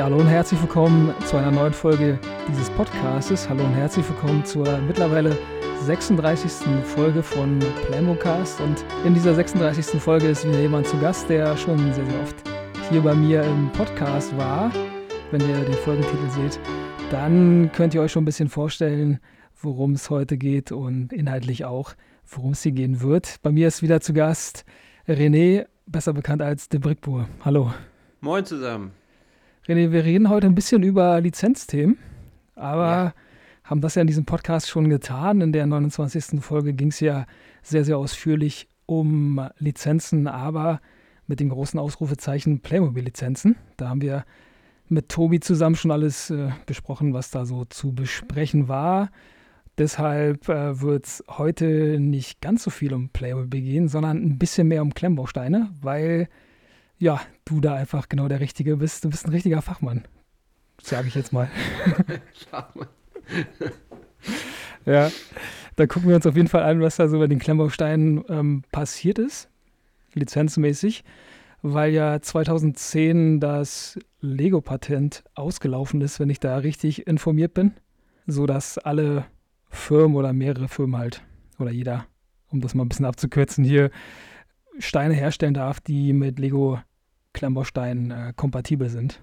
Ja, hallo und herzlich willkommen zu einer neuen Folge dieses Podcastes. Hallo und herzlich willkommen zur mittlerweile 36. Folge von Plamocast. Und in dieser 36. Folge ist wieder jemand zu Gast, der schon sehr, sehr oft hier bei mir im Podcast war. Wenn ihr den Folgentitel seht, dann könnt ihr euch schon ein bisschen vorstellen, worum es heute geht und inhaltlich auch, worum es hier gehen wird. Bei mir ist wieder zu Gast René, besser bekannt als De Brickbour. Hallo. Moin zusammen. René, wir reden heute ein bisschen über Lizenzthemen, aber ja. haben das ja in diesem Podcast schon getan. In der 29. Folge ging es ja sehr, sehr ausführlich um Lizenzen, aber mit dem großen Ausrufezeichen Playmobil-Lizenzen. Da haben wir mit Tobi zusammen schon alles äh, besprochen, was da so zu besprechen war. Deshalb äh, wird es heute nicht ganz so viel um Playmobil gehen, sondern ein bisschen mehr um Klemmbausteine, weil ja, du da einfach genau der Richtige bist. Du bist ein richtiger Fachmann, sage ich jetzt mal. Fachmann. ja, da gucken wir uns auf jeden Fall an, was da so bei den Klemmbausteinen ähm, passiert ist, lizenzmäßig, weil ja 2010 das Lego-Patent ausgelaufen ist, wenn ich da richtig informiert bin, sodass alle Firmen oder mehrere Firmen halt, oder jeder, um das mal ein bisschen abzukürzen, hier Steine herstellen darf, die mit Lego Klemmbausteinen äh, kompatibel sind.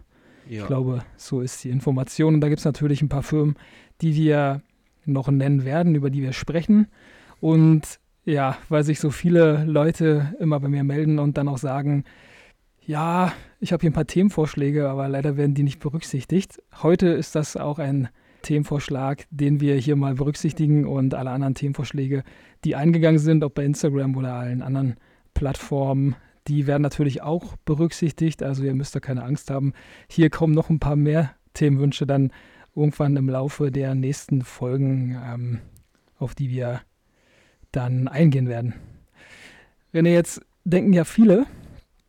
Ja. Ich glaube, so ist die Information. Und da gibt es natürlich ein paar Firmen, die wir noch nennen werden, über die wir sprechen. Und ja, weil sich so viele Leute immer bei mir melden und dann auch sagen, ja, ich habe hier ein paar Themenvorschläge, aber leider werden die nicht berücksichtigt. Heute ist das auch ein Themenvorschlag, den wir hier mal berücksichtigen und alle anderen Themenvorschläge, die eingegangen sind, ob bei Instagram oder allen anderen Plattformen, die werden natürlich auch berücksichtigt. Also ihr müsst da keine Angst haben. Hier kommen noch ein paar mehr Themenwünsche dann irgendwann im Laufe der nächsten Folgen, ähm, auf die wir dann eingehen werden. René, jetzt denken ja viele,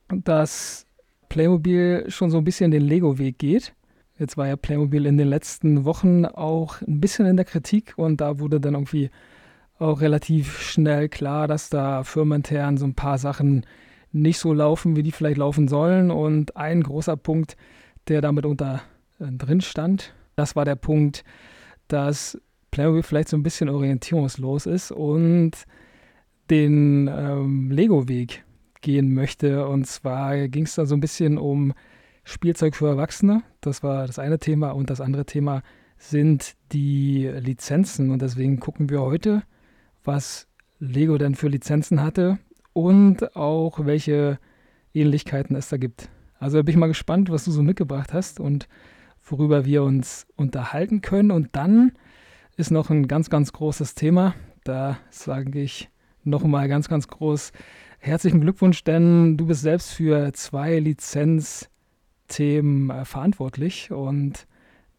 dass Playmobil schon so ein bisschen den Lego-Weg geht. Jetzt war ja Playmobil in den letzten Wochen auch ein bisschen in der Kritik und da wurde dann irgendwie auch relativ schnell klar, dass da firmenintern so ein paar Sachen nicht so laufen, wie die vielleicht laufen sollen. Und ein großer Punkt, der damit unter äh, drin stand, das war der Punkt, dass Playmobil vielleicht so ein bisschen orientierungslos ist und den ähm, Lego-Weg gehen möchte. Und zwar ging es da so ein bisschen um Spielzeug für Erwachsene. Das war das eine Thema. Und das andere Thema sind die Lizenzen. Und deswegen gucken wir heute, was Lego denn für Lizenzen hatte und auch welche Ähnlichkeiten es da gibt. Also bin ich mal gespannt, was du so mitgebracht hast und worüber wir uns unterhalten können. Und dann ist noch ein ganz, ganz großes Thema. Da sage ich nochmal ganz, ganz groß herzlichen Glückwunsch, denn du bist selbst für zwei Lizenzthemen äh, verantwortlich und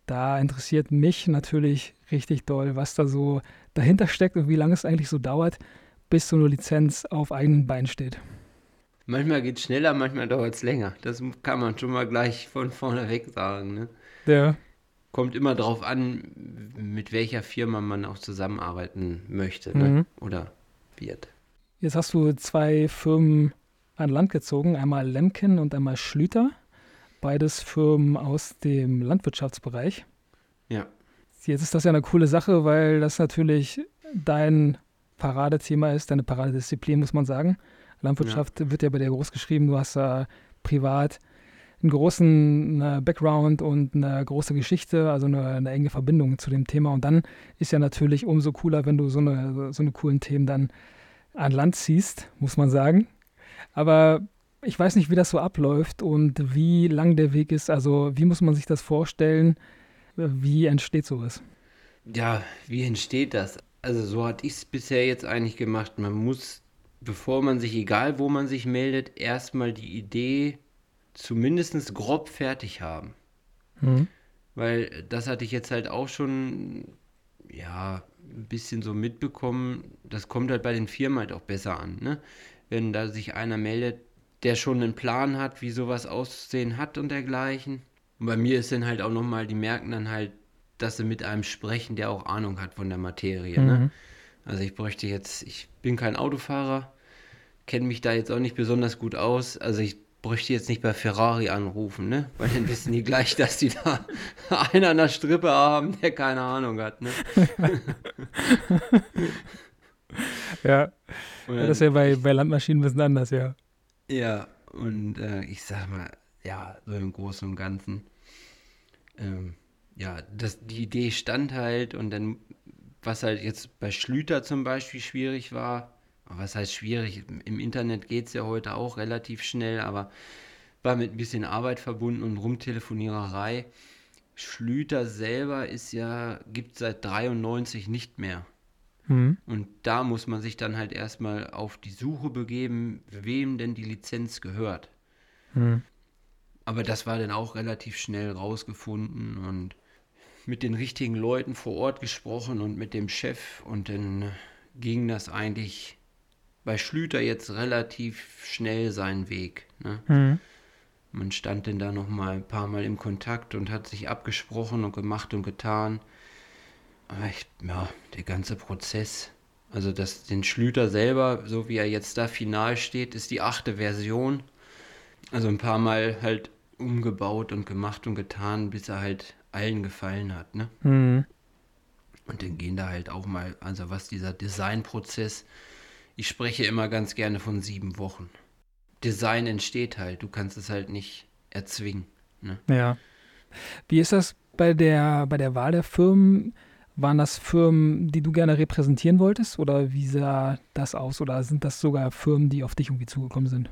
da interessiert mich natürlich richtig doll, was da so dahinter steckt und wie lange es eigentlich so dauert, bis so eine Lizenz auf eigenen Beinen steht. Manchmal geht es schneller, manchmal dauert es länger. Das kann man schon mal gleich von vorne weg sagen. Ne? Ja. Kommt immer darauf an, mit welcher Firma man auch zusammenarbeiten möchte ne? mhm. oder wird. Jetzt hast du zwei Firmen an Land gezogen, einmal Lemken und einmal Schlüter. Beides Firmen aus dem Landwirtschaftsbereich. Ja. Jetzt ist das ja eine coole Sache, weil das natürlich dein Paradethema ist, deine Paradedisziplin, muss man sagen. Landwirtschaft ja. wird ja bei dir groß geschrieben. Du hast da privat einen großen eine Background und eine große Geschichte, also eine, eine, enge Verbindung zu dem Thema. Und dann ist ja natürlich umso cooler, wenn du so eine, so eine coolen Themen dann an Land ziehst, muss man sagen. Aber ich weiß nicht, wie das so abläuft und wie lang der Weg ist. Also wie muss man sich das vorstellen? Wie entsteht sowas? Ja, wie entsteht das? Also so hatte ich es bisher jetzt eigentlich gemacht. Man muss, bevor man sich, egal wo man sich meldet, erstmal die Idee zumindest grob fertig haben. Mhm. Weil das hatte ich jetzt halt auch schon, ja, ein bisschen so mitbekommen. Das kommt halt bei den Firmen halt auch besser an, ne? Wenn da sich einer meldet, der schon einen Plan hat, wie sowas auszusehen hat und dergleichen. Und bei mir ist dann halt auch nochmal, die merken dann halt, dass sie mit einem sprechen, der auch Ahnung hat von der Materie. Ne? Mhm. Ne? Also ich bräuchte jetzt, ich bin kein Autofahrer, kenne mich da jetzt auch nicht besonders gut aus. Also ich bräuchte jetzt nicht bei Ferrari anrufen, ne? Weil dann wissen die gleich, dass die da einen an der Strippe haben, der keine Ahnung hat, ne? ja. Dann, das ist ja bei, bei Landmaschinen ein bisschen anders, ja. Ja, und äh, ich sag mal, ja, so im Großen und Ganzen, ähm, ja, das, die Idee stand halt und dann, was halt jetzt bei Schlüter zum Beispiel schwierig war, was heißt schwierig? Im Internet geht es ja heute auch relativ schnell, aber war mit ein bisschen Arbeit verbunden und Rumtelefoniererei. Schlüter selber ist ja, gibt seit 93 nicht mehr. Mhm. Und da muss man sich dann halt erstmal auf die Suche begeben, wem denn die Lizenz gehört. Mhm. Aber das war dann auch relativ schnell rausgefunden und mit den richtigen Leuten vor Ort gesprochen und mit dem Chef und dann ging das eigentlich bei Schlüter jetzt relativ schnell seinen Weg. Ne? Mhm. Man stand denn da noch mal ein paar Mal im Kontakt und hat sich abgesprochen und gemacht und getan. Aber ich, ja, der ganze Prozess, also das, den Schlüter selber, so wie er jetzt da final steht, ist die achte Version. Also ein paar Mal halt umgebaut und gemacht und getan, bis er halt allen gefallen hat. Ne? Mhm. Und dann gehen da halt auch mal, also was dieser Designprozess, ich spreche immer ganz gerne von sieben Wochen. Design entsteht halt, du kannst es halt nicht erzwingen. Ne? Ja. Wie ist das bei der, bei der Wahl der Firmen? Waren das Firmen, die du gerne repräsentieren wolltest oder wie sah das aus? Oder sind das sogar Firmen, die auf dich irgendwie zugekommen sind?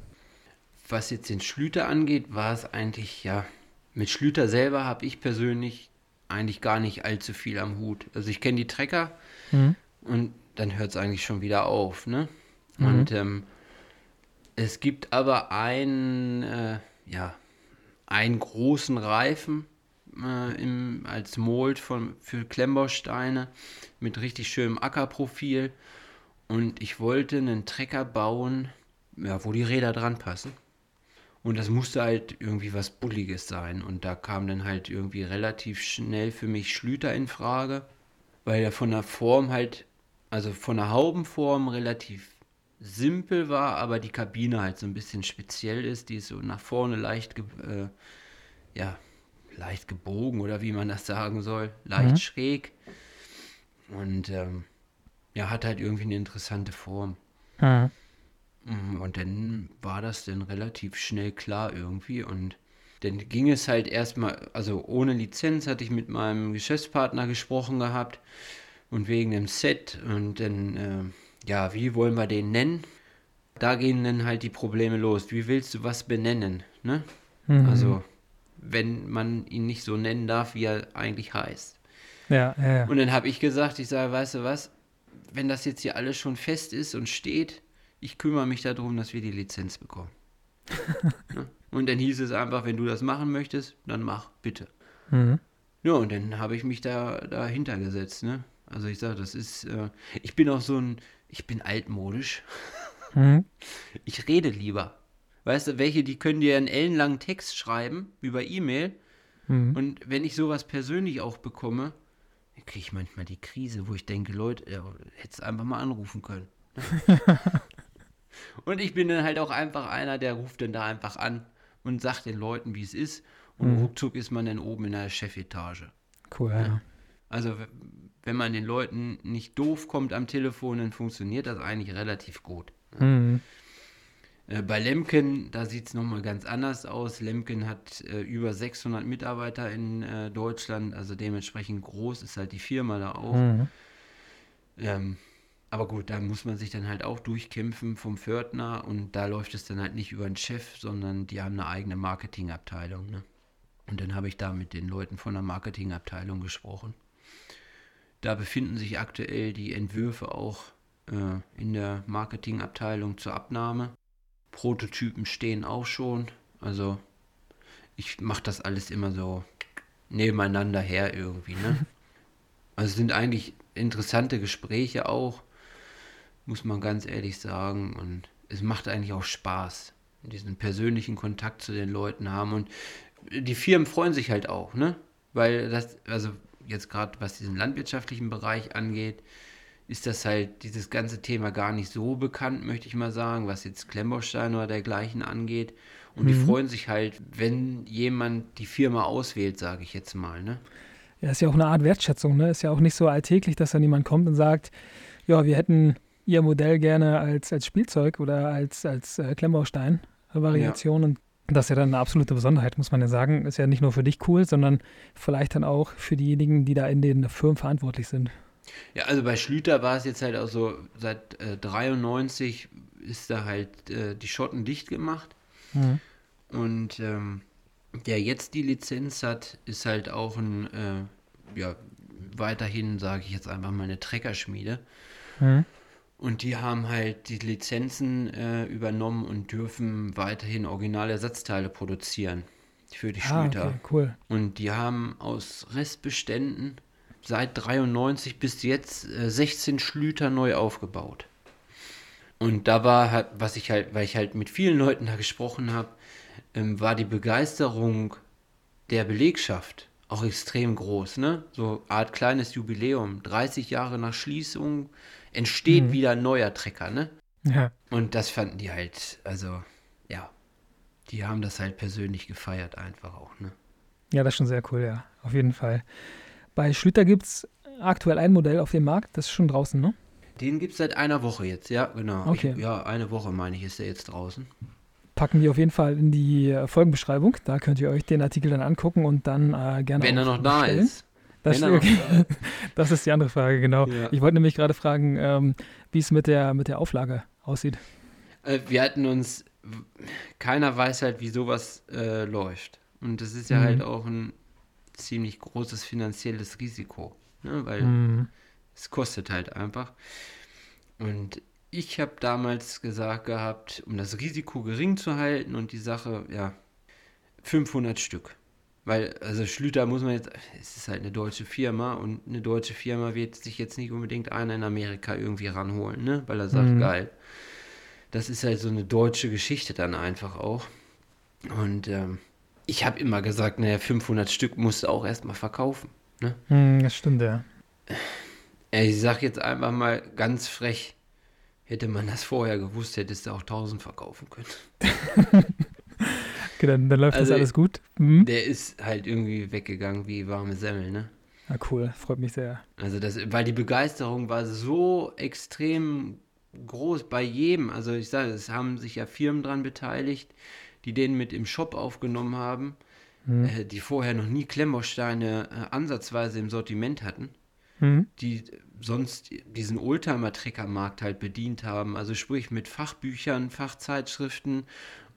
Was jetzt den Schlüter angeht, war es eigentlich, ja, mit Schlüter selber habe ich persönlich eigentlich gar nicht allzu viel am Hut. Also ich kenne die Trecker mhm. und dann hört es eigentlich schon wieder auf, ne? Mhm. Und ähm, es gibt aber einen, äh, ja, einen großen Reifen, äh, im, als Mold von, für Klemmbausteine mit richtig schönem Ackerprofil. Und ich wollte einen Trecker bauen, ja, wo die Räder dran passen. Und das musste halt irgendwie was Bulliges sein. Und da kam dann halt irgendwie relativ schnell für mich Schlüter in Frage, weil er von der Form halt, also von der Haubenform relativ simpel war, aber die Kabine halt so ein bisschen speziell ist. Die ist so nach vorne leicht, äh, ja, leicht gebogen oder wie man das sagen soll, leicht mhm. schräg. Und ähm, ja, hat halt irgendwie eine interessante Form. Mhm. Mm, und dann war das dann relativ schnell klar irgendwie und dann ging es halt erstmal, also ohne Lizenz hatte ich mit meinem Geschäftspartner gesprochen gehabt und wegen dem Set und dann, äh, ja, wie wollen wir den nennen? Da gehen dann halt die Probleme los. Wie willst du was benennen? Ne? Mhm. Also wenn man ihn nicht so nennen darf, wie er eigentlich heißt. Ja, ja, ja. Und dann habe ich gesagt, ich sage, weißt du was, wenn das jetzt hier alles schon fest ist und steht, ich kümmere mich darum, dass wir die Lizenz bekommen. ne? Und dann hieß es einfach, wenn du das machen möchtest, dann mach, bitte. Mhm. Ja, und dann habe ich mich da dahinter gesetzt, ne? Also ich sage, das ist, äh, ich bin auch so ein, ich bin altmodisch. Mhm. Ich rede lieber. Weißt du, welche, die können dir einen ellenlangen Text schreiben über E-Mail. Mhm. Und wenn ich sowas persönlich auch bekomme, dann kriege ich manchmal die Krise, wo ich denke, Leute, ja, hättest einfach mal anrufen können. und ich bin dann halt auch einfach einer, der ruft dann da einfach an und sagt den Leuten, wie es ist. Und mhm. ruckzuck ist man dann oben in der Chefetage. Cool, ja. ja. Also, wenn man den Leuten nicht doof kommt am Telefon, dann funktioniert das eigentlich relativ gut. Mhm. Äh, bei Lemken, da sieht es nochmal ganz anders aus. Lemken hat äh, über 600 Mitarbeiter in äh, Deutschland, also dementsprechend groß ist halt die Firma da auch. Mhm. Ähm, aber gut, da muss man sich dann halt auch durchkämpfen vom Pförtner und da läuft es dann halt nicht über den Chef, sondern die haben eine eigene Marketingabteilung. Ne? Und dann habe ich da mit den Leuten von der Marketingabteilung gesprochen. Da befinden sich aktuell die Entwürfe auch äh, in der Marketingabteilung zur Abnahme. Prototypen stehen auch schon. Also ich mache das alles immer so nebeneinander her irgendwie. Ne? Also es sind eigentlich interessante Gespräche auch, muss man ganz ehrlich sagen. Und es macht eigentlich auch Spaß, diesen persönlichen Kontakt zu den Leuten haben. Und die Firmen freuen sich halt auch, ne? Weil das, also jetzt gerade was diesen landwirtschaftlichen Bereich angeht, ist das halt dieses ganze Thema gar nicht so bekannt, möchte ich mal sagen, was jetzt Klemmbaustein oder dergleichen angeht. Und mhm. die freuen sich halt, wenn jemand die Firma auswählt, sage ich jetzt mal. Ne? Ja, ist ja auch eine Art Wertschätzung. Ne? Ist ja auch nicht so alltäglich, dass dann jemand kommt und sagt, ja, wir hätten Ihr Modell gerne als, als Spielzeug oder als, als äh, Klemmbaustein-Variation. Ja. Und das ist ja dann eine absolute Besonderheit, muss man ja sagen. Ist ja nicht nur für dich cool, sondern vielleicht dann auch für diejenigen, die da in den Firmen verantwortlich sind. Ja, also bei Schlüter war es jetzt halt auch so, seit äh, 93 ist da halt äh, die Schotten dicht gemacht. Mhm. Und ähm, der jetzt die Lizenz hat, ist halt auch ein, äh, ja, weiterhin, sage ich jetzt einfach mal, eine Treckerschmiede. Mhm. Und die haben halt die Lizenzen äh, übernommen und dürfen weiterhin Originalersatzteile produzieren für die ah, Schlüter. Okay, cool. Und die haben aus Restbeständen seit 93 bis jetzt äh, 16 Schlüter neu aufgebaut. Und da war halt, was ich halt, weil ich halt mit vielen Leuten da gesprochen habe, ähm, war die Begeisterung der Belegschaft auch extrem groß, ne? So Art kleines Jubiläum, 30 Jahre nach Schließung entsteht mhm. wieder ein neuer Trecker, ne? Ja. Und das fanden die halt, also, ja, die haben das halt persönlich gefeiert einfach auch, ne? Ja, das ist schon sehr cool, ja, auf jeden Fall. Bei Schlüter gibt es aktuell ein Modell auf dem Markt, das ist schon draußen, ne? Den gibt es seit einer Woche jetzt, ja, genau. Okay. Ich, ja, eine Woche meine ich, ist der jetzt draußen. Packen wir auf jeden Fall in die äh, Folgenbeschreibung. Da könnt ihr euch den Artikel dann angucken und dann äh, gerne. Wenn er noch da ist. Das, okay. das, ist die andere Frage, genau. Ja. Ich wollte nämlich gerade fragen, ähm, wie es mit der, mit der Auflage aussieht. Äh, wir hatten uns, keiner weiß halt, wie sowas äh, läuft. Und das ist ja mhm. halt auch ein ziemlich großes finanzielles Risiko, ne? weil mhm. es kostet halt einfach. Und ich habe damals gesagt gehabt, um das Risiko gering zu halten und die Sache, ja, 500 Stück. Weil, also Schlüter muss man jetzt, es ist halt eine deutsche Firma und eine deutsche Firma wird sich jetzt nicht unbedingt einer in Amerika irgendwie ranholen, ne? Weil er sagt, mhm. geil. Das ist halt so eine deutsche Geschichte dann einfach auch. Und ähm, ich habe immer gesagt, naja, 500 Stück musst du auch erstmal verkaufen. Ne? Mhm, das stimmt, ja. Ich sag jetzt einfach mal ganz frech, hätte man das vorher gewusst, hättest du auch 1000 verkaufen können. Okay, dann, dann läuft also, das alles gut. Mhm. Der ist halt irgendwie weggegangen wie warme Semmel, ne? Na ah, cool, freut mich sehr. Also das, weil die Begeisterung war so extrem groß bei jedem. Also ich sage, es haben sich ja Firmen dran beteiligt, die den mit im Shop aufgenommen haben, mhm. äh, die vorher noch nie Klemmbausteine äh, ansatzweise im Sortiment hatten, mhm. die sonst diesen Oldtimer-Treckermarkt halt bedient haben. Also sprich mit Fachbüchern, Fachzeitschriften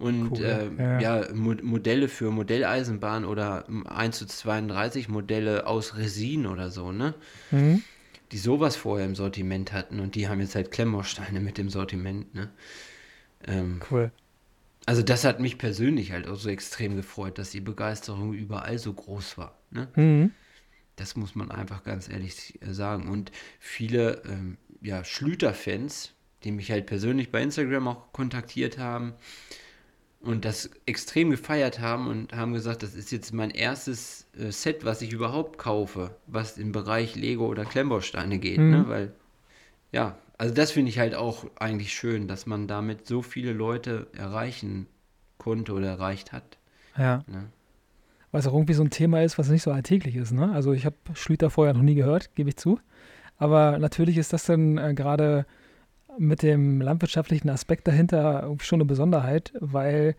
und cool. äh, ja, ja Mo Modelle für Modelleisenbahn oder 1 zu 32 Modelle aus Resin oder so, ne? Mhm. Die sowas vorher im Sortiment hatten und die haben jetzt halt Klemmbausteine mit dem Sortiment, ne? Ähm, cool. Also das hat mich persönlich halt auch so extrem gefreut, dass die Begeisterung überall so groß war, ne? Mhm. Das muss man einfach ganz ehrlich äh, sagen. Und viele ähm, ja, Schlüter-Fans, die mich halt persönlich bei Instagram auch kontaktiert haben, und das extrem gefeiert haben und haben gesagt, das ist jetzt mein erstes äh, Set, was ich überhaupt kaufe, was im Bereich Lego oder Klemmbausteine geht, ne? mhm. ne? Weil, ja, also das finde ich halt auch eigentlich schön, dass man damit so viele Leute erreichen konnte oder erreicht hat. Ja. Ne? Was auch irgendwie so ein Thema ist, was nicht so alltäglich ist, ne? Also ich habe Schlüter vorher noch nie gehört, gebe ich zu. Aber natürlich ist das dann äh, gerade mit dem landwirtschaftlichen Aspekt dahinter schon eine Besonderheit, weil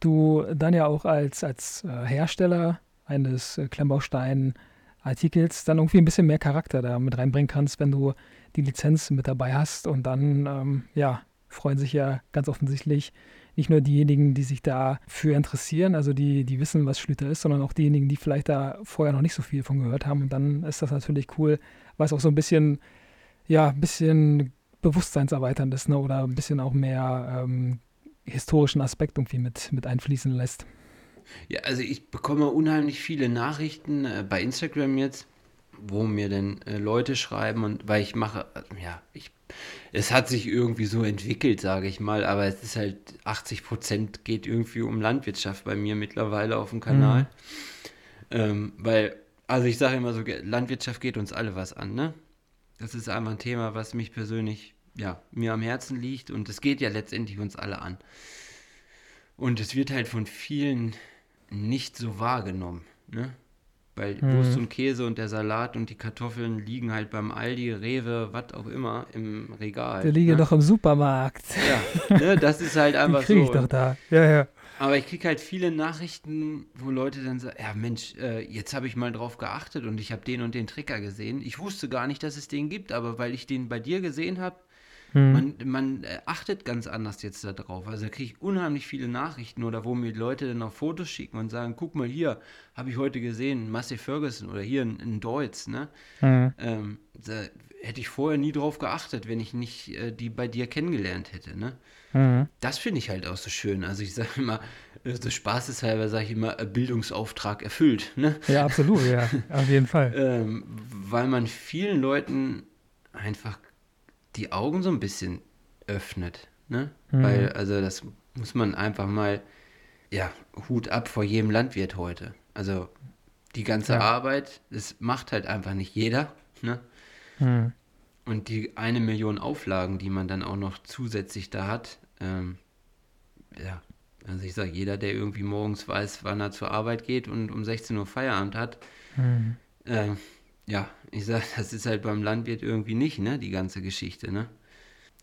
du dann ja auch als, als äh, Hersteller eines äh, Klemmbaustein-Artikels dann irgendwie ein bisschen mehr Charakter da mit reinbringen kannst, wenn du die Lizenz mit dabei hast. Und dann, ähm, ja, freuen sich ja ganz offensichtlich nicht nur diejenigen, die sich dafür interessieren, also die, die wissen, was Schlüter ist, sondern auch diejenigen, die vielleicht da vorher noch nicht so viel von gehört haben. Und dann ist das natürlich cool, weil es auch so ein bisschen, ja, ein bisschen bewusstseinserweiterndes ne? oder ein bisschen auch mehr ähm, historischen Aspekt irgendwie mit, mit einfließen lässt. Ja, also ich bekomme unheimlich viele Nachrichten äh, bei Instagram jetzt, wo mir denn äh, Leute schreiben und weil ich mache, äh, ja, ich, es hat sich irgendwie so entwickelt, sage ich mal, aber es ist halt 80 Prozent geht irgendwie um Landwirtschaft bei mir mittlerweile auf dem Kanal. Mhm. Ähm, weil, also ich sage immer so, Landwirtschaft geht uns alle was an, ne? Das ist einfach ein Thema, was mich persönlich ja, mir am Herzen liegt und es geht ja letztendlich uns alle an. Und es wird halt von vielen nicht so wahrgenommen. Ne? Weil Mhm. Wurst und Käse und der Salat und die Kartoffeln liegen halt beim Aldi, Rewe, was auch immer im Regal. Der liege ne? doch im Supermarkt. Ja, ne? das ist halt Die einfach kriege so. ich doch da. Ja, ja. Aber ich kriege halt viele Nachrichten, wo Leute dann sagen, ja Mensch, äh, jetzt habe ich mal drauf geachtet und ich habe den und den Trigger gesehen. Ich wusste gar nicht, dass es den gibt, aber weil ich den bei dir gesehen habe, Hm. man, man äh, achtet ganz anders jetzt da drauf. Also da kriege ich unheimlich viele Nachrichten oder wo mir Leute dann auch Fotos schicken und sagen, guck mal hier, habe ich heute gesehen, Massey Ferguson oder hier in, in Deutz, ne? Hm. Ähm, da hätte ich vorher nie drauf geachtet, wenn ich nicht äh, die bei dir kennengelernt hätte, ne? Hm. Das finde ich halt auch so schön. Also ich sage immer, äh, so spaßeshalber sage ich immer, äh, Bildungsauftrag erfüllt, ne? Ja, absolut, ja. Auf jeden Fall. Ähm, weil man vielen Leuten einfach die Augen so ein bisschen öffnet, ne? Mhm. Weil, also das muss man einfach mal, ja, Hut ab vor jedem Landwirt heute. Also die ganze Ja. Arbeit, das macht halt einfach nicht jeder, ne? Hm. Und die eine Million Auflagen, die man dann auch noch zusätzlich da hat, ähm, ja, also ich sage, jeder, der irgendwie morgens weiß, wann er zur Arbeit geht und um 16 Uhr Feierabend hat, Hm. ähm, ja, ich sage, das ist halt beim Landwirt irgendwie nicht, ne, die ganze Geschichte, ne?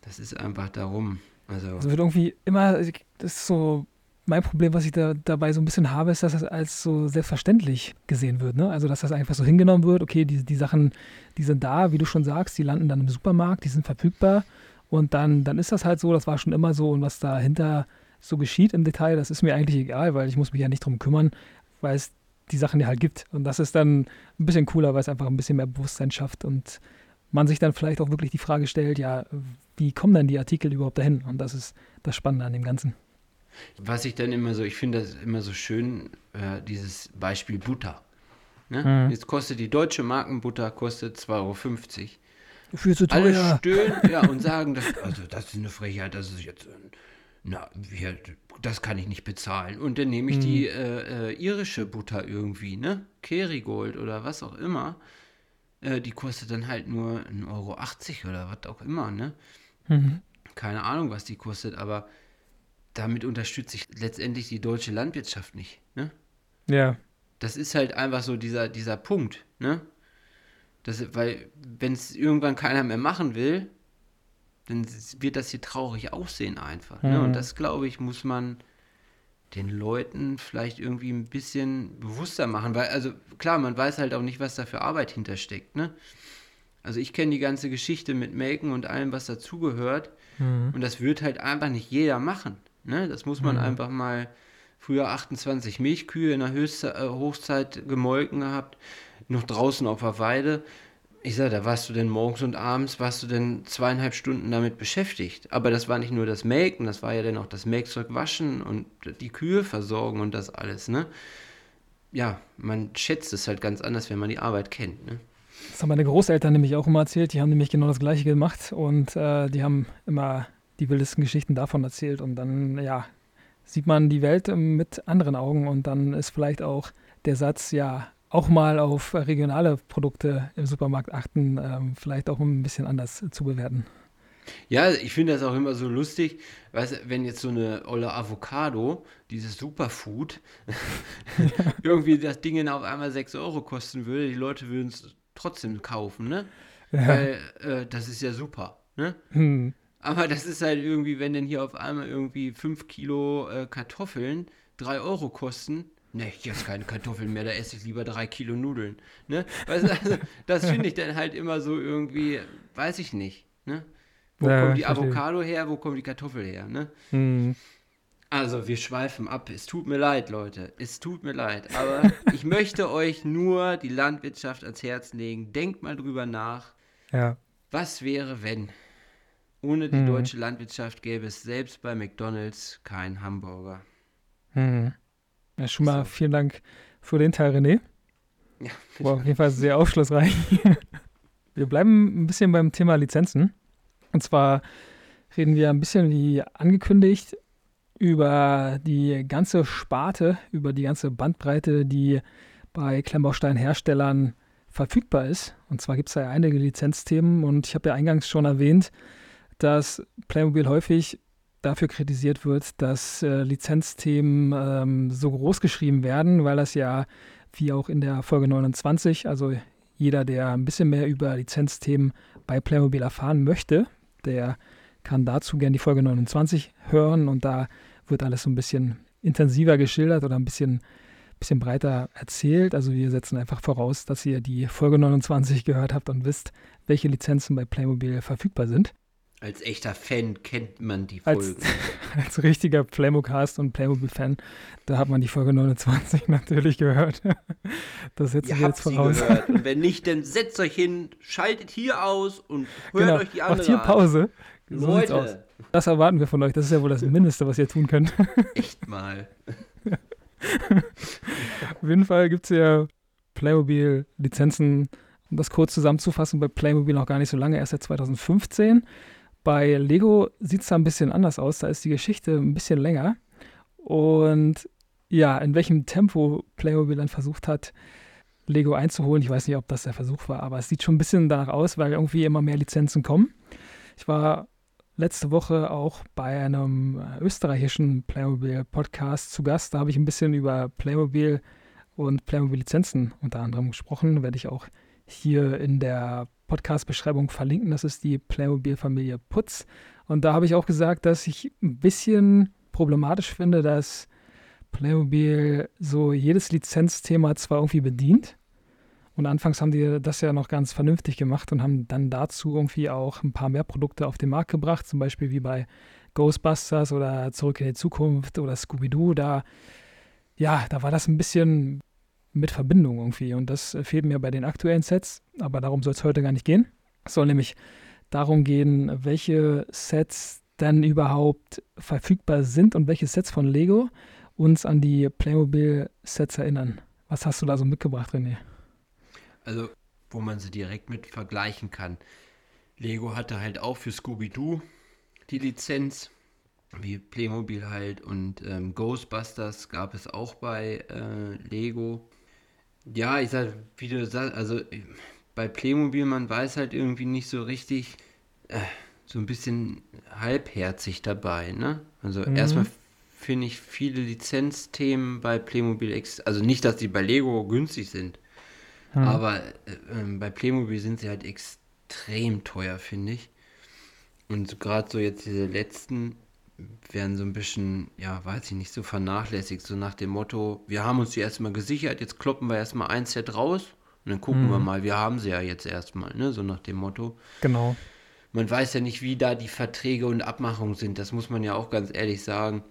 Das ist einfach darum. Also, Es wird irgendwie immer, das ist so mein Problem, was ich da dabei so ein bisschen habe, ist, dass das als so selbstverständlich gesehen wird. Ne? Also, dass das einfach so hingenommen wird, okay, die, die Sachen, die sind da, wie du schon sagst, die landen dann im Supermarkt, die sind verfügbar und dann, dann ist das halt so, das war schon immer so und was dahinter so geschieht im Detail, das ist mir eigentlich egal, weil ich muss mich ja nicht drum kümmern, weil es die Sachen ja halt gibt. Und das ist dann ein bisschen cooler, weil es einfach ein bisschen mehr Bewusstsein schafft und man sich dann vielleicht auch wirklich die Frage stellt, ja, wie kommen denn die Artikel überhaupt dahin? Und das ist das Spannende an dem Ganzen. was ich dann immer so, ich finde das immer so schön, äh, dieses Beispiel Butter. Ne? Mhm. Jetzt kostet die deutsche Markenbutter kostet 2,50 Euro. Viel zu Alle teuer. stöhnen ja, und sagen, das, also das ist eine Frechheit, das ist jetzt, ein- na, wir, das kann ich nicht bezahlen. Und dann nehme ich die äh, äh, irische Butter irgendwie, ne? Kerrygold oder was auch immer. Äh, die kostet dann halt nur 1,80 Euro oder was auch immer, ne? Mhm. Keine Ahnung, was die kostet, aber damit unterstütze ich letztendlich die deutsche Landwirtschaft nicht, ne? Ja. Das ist halt einfach so dieser, dieser Punkt, ne? Das, weil, wenn es irgendwann keiner mehr machen will, dann wird das hier traurig aussehen einfach. Ne? Mhm. Und das, glaube ich, muss man den Leuten vielleicht irgendwie ein bisschen bewusster machen. Weil, also klar, man weiß halt auch nicht, was da für Arbeit hintersteckt, ne? Also ich kenne die ganze Geschichte mit Melken und allem, was dazugehört. Mhm. Und das wird halt einfach nicht jeder machen. Ne? Das muss man Mhm. einfach mal früher 28 Milchkühe in der Höchst, äh, Hochzeit gemolken gehabt, noch draußen auf der Weide. Ich sag, da warst du denn morgens und abends, warst du denn zweieinhalb Stunden damit beschäftigt. Aber das war nicht nur das Melken, das war ja dann auch das Melkzeug waschen und die Kühe versorgen und das alles, ne? Ja, man schätzt es halt ganz anders, wenn man die Arbeit kennt, ne? Das haben meine Großeltern nämlich auch immer erzählt. Die haben nämlich genau das Gleiche gemacht und äh, die haben immer die wildesten Geschichten davon erzählt. Und dann, ja, sieht man die Welt mit anderen Augen und dann ist vielleicht auch der Satz, ja, auch mal auf regionale Produkte im Supermarkt achten, ähm, vielleicht auch ein bisschen anders zu bewerten. Ja, ich finde das auch immer so lustig, weißt wenn jetzt so eine olle Avocado, dieses Superfood, irgendwie das Ding auf einmal 6 Euro kosten würde, die Leute würden es trotzdem kaufen, ne? Ja. Weil äh, das ist ja super, ne? Hm. Aber das ist halt irgendwie, wenn denn hier auf einmal irgendwie 5 Kilo äh, Kartoffeln 3 Euro kosten, ne, jetzt keine Kartoffeln mehr, da esse ich lieber 3 Kilo Nudeln, ne? Weißt also, das finde ich dann halt immer so irgendwie, weiß ich nicht, ne? Wo Ja, kommt die. Avocado her, wo kommt die Kartoffel her, ne? Hm. Also, wir schweifen ab. Es tut mir leid, Leute. Es tut mir leid. Aber ich möchte euch nur die Landwirtschaft ans Herz legen. Denkt mal drüber nach. Ja. Was wäre, wenn ohne die Mhm. deutsche Landwirtschaft gäbe es selbst bei McDonalds keinen Hamburger? Hm. Ja. Schon mal So. vielen Dank für den Teil, René. Ja, War auf jeden Fall sehr aufschlussreich. Wir bleiben ein bisschen beim Thema Lizenzen. Und zwar reden wir ein bisschen wie angekündigt über die ganze Sparte, über die ganze Bandbreite, die bei Klemmbausteinherstellern verfügbar ist. Und zwar gibt es da ja einige Lizenzthemen und ich habe ja eingangs schon erwähnt, dass Playmobil häufig dafür kritisiert wird, dass äh, Lizenzthemen ähm, so groß geschrieben werden, weil das ja, wie auch in der Folge 29, also jeder, der ein bisschen mehr über Lizenzthemen bei Playmobil erfahren möchte, der kann dazu gerne die Folge 29 hören und da wird alles so ein bisschen intensiver geschildert oder ein bisschen, bisschen breiter erzählt. Also wir setzen einfach voraus, dass ihr die Folge 29 gehört habt und wisst, welche Lizenzen bei Playmobil verfügbar sind. Als echter Fan kennt man die Folge. Als, als richtiger Playmocast und Playmobil-Fan, da hat man die Folge 29 natürlich gehört. Das setzen wir jetzt voraus. Und wenn nicht, dann setzt euch hin, schaltet hier aus und hört genau. euch die andere Macht hier Pause. So Leute. Das erwarten wir von euch. Das ist ja wohl das Mindeste, was ihr tun könnt. Echt mal. Auf jeden Fall gibt es ja Playmobil-Lizenzen, um das kurz zusammenzufassen, bei Playmobil noch gar nicht so lange, erst seit 2015. Bei Lego sieht es da ein bisschen anders aus. Da ist die Geschichte ein bisschen länger. Und ja, in welchem Tempo Playmobil dann versucht hat, Lego einzuholen. Ich weiß nicht, ob das der Versuch war, aber es sieht schon ein bisschen danach aus, weil irgendwie immer mehr Lizenzen kommen. Ich war letzte Woche auch bei einem österreichischen Playmobil-Podcast zu Gast. Da habe ich ein bisschen über Playmobil und Playmobil-Lizenzen unter anderem gesprochen. Werde ich auch hier in der Podcast-Beschreibung verlinken. Das ist die Playmobil-Familie Putz. Und da habe ich auch gesagt, dass ich ein bisschen problematisch finde, dass Playmobil so jedes Lizenzthema zwar irgendwie bedient. Und anfangs haben die das ja noch ganz vernünftig gemacht und haben dann dazu irgendwie auch ein paar mehr Produkte auf den Markt gebracht, zum Beispiel wie bei Ghostbusters oder Zurück in die Zukunft oder Scooby-Doo. Da, ja, da war das ein bisschen mit Verbindung irgendwie. Und das fehlt mir bei den aktuellen Sets, aber darum soll es heute gar nicht gehen. Es soll nämlich darum gehen, welche Sets denn überhaupt verfügbar sind und welche Sets von Lego uns an die Playmobil-Sets erinnern. Was hast du da so mitgebracht, René? Also, wo man sie direkt mit vergleichen kann. Lego hatte halt auch für Scooby-Doo die Lizenz, wie Playmobil halt, und ähm, Ghostbusters gab es auch bei äh, Lego. Ja, ich sag, wie du sagst, also bei Playmobil, man weiß halt irgendwie nicht so richtig, äh, so ein bisschen halbherzig dabei, ne? Also mhm. erstmal finde ich viele Lizenzthemen bei Playmobil, also nicht, dass die bei Lego günstig sind, mhm. aber äh, äh, bei Playmobil sind sie halt extrem teuer, finde ich. Und gerade so jetzt diese letzten werden so ein bisschen, ja, weiß ich nicht, so vernachlässigt, so nach dem Motto, wir haben uns die erstmal gesichert, jetzt kloppen wir erstmal ein Set raus und dann gucken mhm. wir mal, wir haben sie ja jetzt erstmal, ne, so nach dem Motto. Genau. Man weiß ja nicht, wie da die Verträge und Abmachungen sind, das muss man ja auch ganz ehrlich sagen.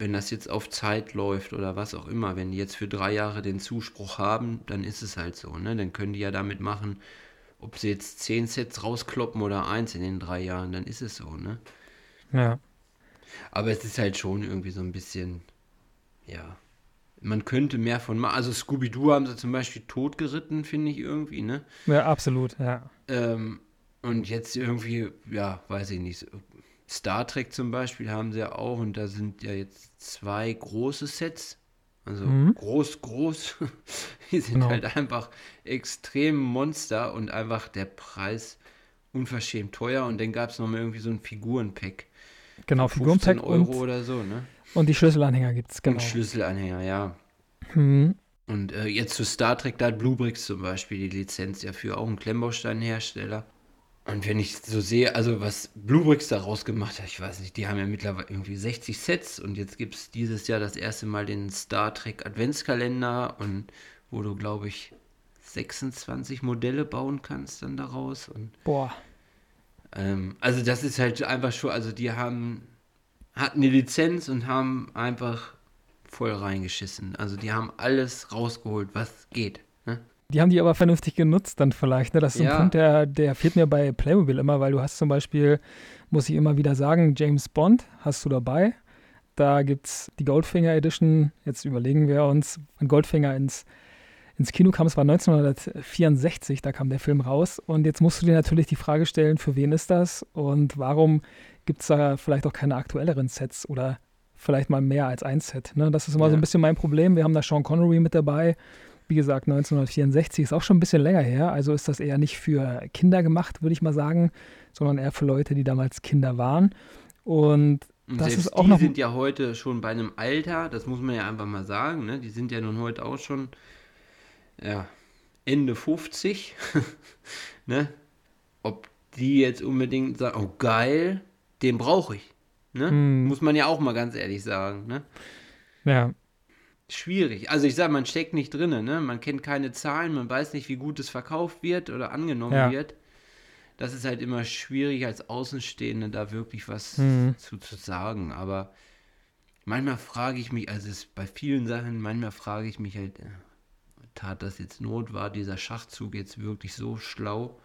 Wenn das jetzt auf Zeit läuft oder was auch immer, wenn die jetzt für drei Jahre den Zuspruch haben, dann ist es halt so, ne, dann können die ja damit machen, ob sie jetzt zehn Sets rauskloppen oder eins in den drei Jahren, dann ist es so, ne. Ja. Aber es ist halt schon irgendwie so ein bisschen, ja, man könnte mehr von machen. Also Scooby-Doo haben sie zum Beispiel totgeritten, finde ich irgendwie, ne? Ja, absolut, ja. Ähm, und jetzt irgendwie, ja, weiß ich nicht. Star Trek zum Beispiel haben sie ja auch und da sind ja jetzt zwei große Sets. Also mhm. groß, groß. Die sind genau. halt einfach extrem Monster und einfach der Preis unverschämt teuer. Und dann gab es noch mal irgendwie so ein Figurenpack. Genau, Figurenpack Euro und, oder so, ne? Und die Schlüsselanhänger gibt es, genau. Und Schlüsselanhänger, ja. Mhm. Und äh, jetzt zu Star Trek, da hat Bluebricks zum Beispiel die Lizenz ja für auch einen Klemmbausteinhersteller. Und wenn ich so sehe, also was Bluebricks daraus gemacht hat, ich weiß nicht, die haben ja mittlerweile irgendwie 60 Sets und jetzt gibt es dieses Jahr das erste Mal den Star Trek Adventskalender und wo du, glaube ich, 26 Modelle bauen kannst dann daraus. Und Boah. Ähm, also das ist halt einfach schon, also die haben, hatten eine Lizenz und haben einfach voll reingeschissen. Also die haben alles rausgeholt, was geht. Ne? Die haben die aber vernünftig genutzt dann vielleicht. Ne? Das ist ja. ein Punkt, der, der fehlt mir bei Playmobil immer, weil du hast zum Beispiel, muss ich immer wieder sagen, James Bond hast du dabei. Da gibt es die Goldfinger Edition. Jetzt überlegen wir uns, wenn Goldfinger ins ins Kino kam. Es war 1964, da kam der Film raus. Und jetzt musst du dir natürlich die Frage stellen, für wen ist das und warum gibt es da vielleicht auch keine aktuelleren Sets oder vielleicht mal mehr als ein Set. Ne? Das ist immer ja. so ein bisschen mein Problem. Wir haben da Sean Connery mit dabei. Wie gesagt, 1964 ist auch schon ein bisschen länger her. Also ist das eher nicht für Kinder gemacht, würde ich mal sagen, sondern eher für Leute, die damals Kinder waren. Und Und das ist auch die noch sind ja heute schon bei einem Alter, das muss man ja einfach mal sagen, ne? die sind ja nun heute auch schon ja, Ende 50. ne? Ob die jetzt unbedingt sagen, oh geil, den brauche ich. Ne? Hm. Muss man ja auch mal ganz ehrlich sagen. Ne? ja, Schwierig. Also ich sage, man steckt nicht drin, ne? Man kennt keine Zahlen, man weiß nicht, wie gut es verkauft wird oder angenommen Ja. wird. Das ist halt immer schwierig als Außenstehende da wirklich was Mhm. zu, zu sagen. Aber manchmal frage ich mich, also es bei vielen Sachen, manchmal frage ich mich halt, äh, tat das jetzt Not, war dieser Schachzug jetzt wirklich so schlau,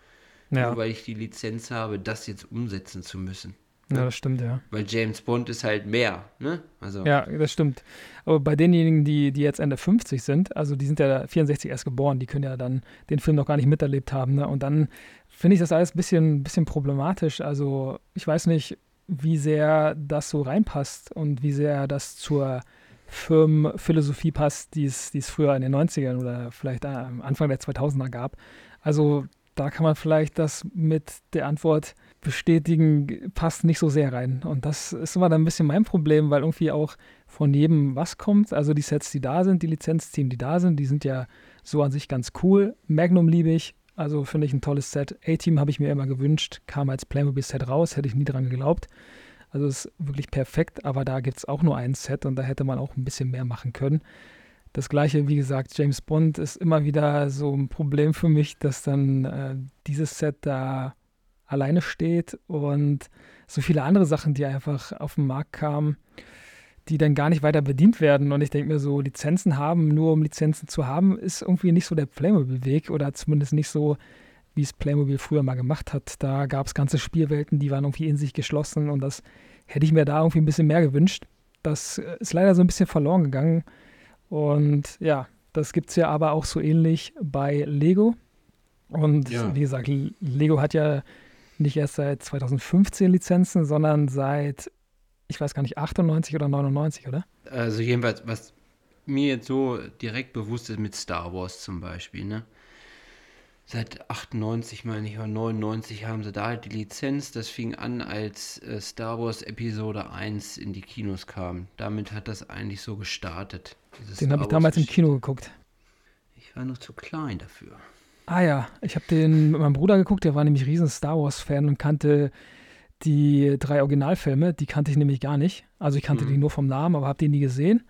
ja, nur weil ich die Lizenz habe, das jetzt umsetzen zu müssen. ja, das stimmt, ja. Weil James Bond ist halt mehr, ne? Also Ja, das stimmt. Aber bei denjenigen, die, die jetzt Ende 50 sind, also die sind ja 64 erst geboren, die können ja dann den Film noch gar nicht miterlebt haben. Ne? Und dann finde ich das alles ein bisschen, bisschen problematisch. Also ich weiß nicht, wie sehr das so reinpasst und wie sehr das zur Firmenphilosophie passt, die es, die es früher in den 90ern oder vielleicht äh, am Anfang der 2000er gab. Also da kann man vielleicht das mit der Antwort bestätigen, passt nicht so sehr rein. Und das ist immer dann ein bisschen mein Problem, weil irgendwie auch von jedem was kommt. Also die Sets, die da sind, die Lizenzteam, die da sind, die sind ja so an sich ganz cool. Magnum liebe ich, also finde ich ein tolles Set. A-Team habe ich mir immer gewünscht, kam als Playmobil-Set raus, hätte ich nie dran geglaubt. Also ist wirklich perfekt, aber da gibt es auch nur ein Set und da hätte man auch ein bisschen mehr machen können. Das gleiche, wie gesagt, James Bond ist immer wieder so ein Problem für mich, dass dann äh, dieses Set da alleine steht und so viele andere Sachen, die einfach auf den Markt kamen, die dann gar nicht weiter bedient werden. Und ich denke mir so, Lizenzen haben, nur um Lizenzen zu haben, ist irgendwie nicht so der Playmobil-Weg oder zumindest nicht so, wie es Playmobil früher mal gemacht hat. Da gab es ganze Spielwelten, die waren irgendwie in sich geschlossen und das hätte ich mir da irgendwie ein bisschen mehr gewünscht. Das äh, ist leider so ein bisschen verloren gegangen. Und ja, das gibt es ja aber auch so ähnlich bei Lego. Und Ja. wie gesagt, Lego hat ja nicht erst seit 2015 Lizenzen, sondern seit, ich weiß gar nicht, 98 oder 99, oder? Also jedenfalls, was mir jetzt so direkt bewusst ist mit Star Wars zum Beispiel, ne? Seit 98, meine ich, oder 99 haben sie da halt die Lizenz. Das fing an, als äh, Star Wars Episode 1 in die Kinos kam. Damit hat das eigentlich so gestartet. Den habe ich damals im. Kino geguckt. Ich war noch zu klein dafür. Ah ja, ich habe den mit meinem Bruder geguckt, der war nämlich riesen Star Wars-Fan und kannte die drei Originalfilme, die kannte ich nämlich gar nicht. Also ich kannte Mhm. die nur vom Namen, aber habe die nie gesehen.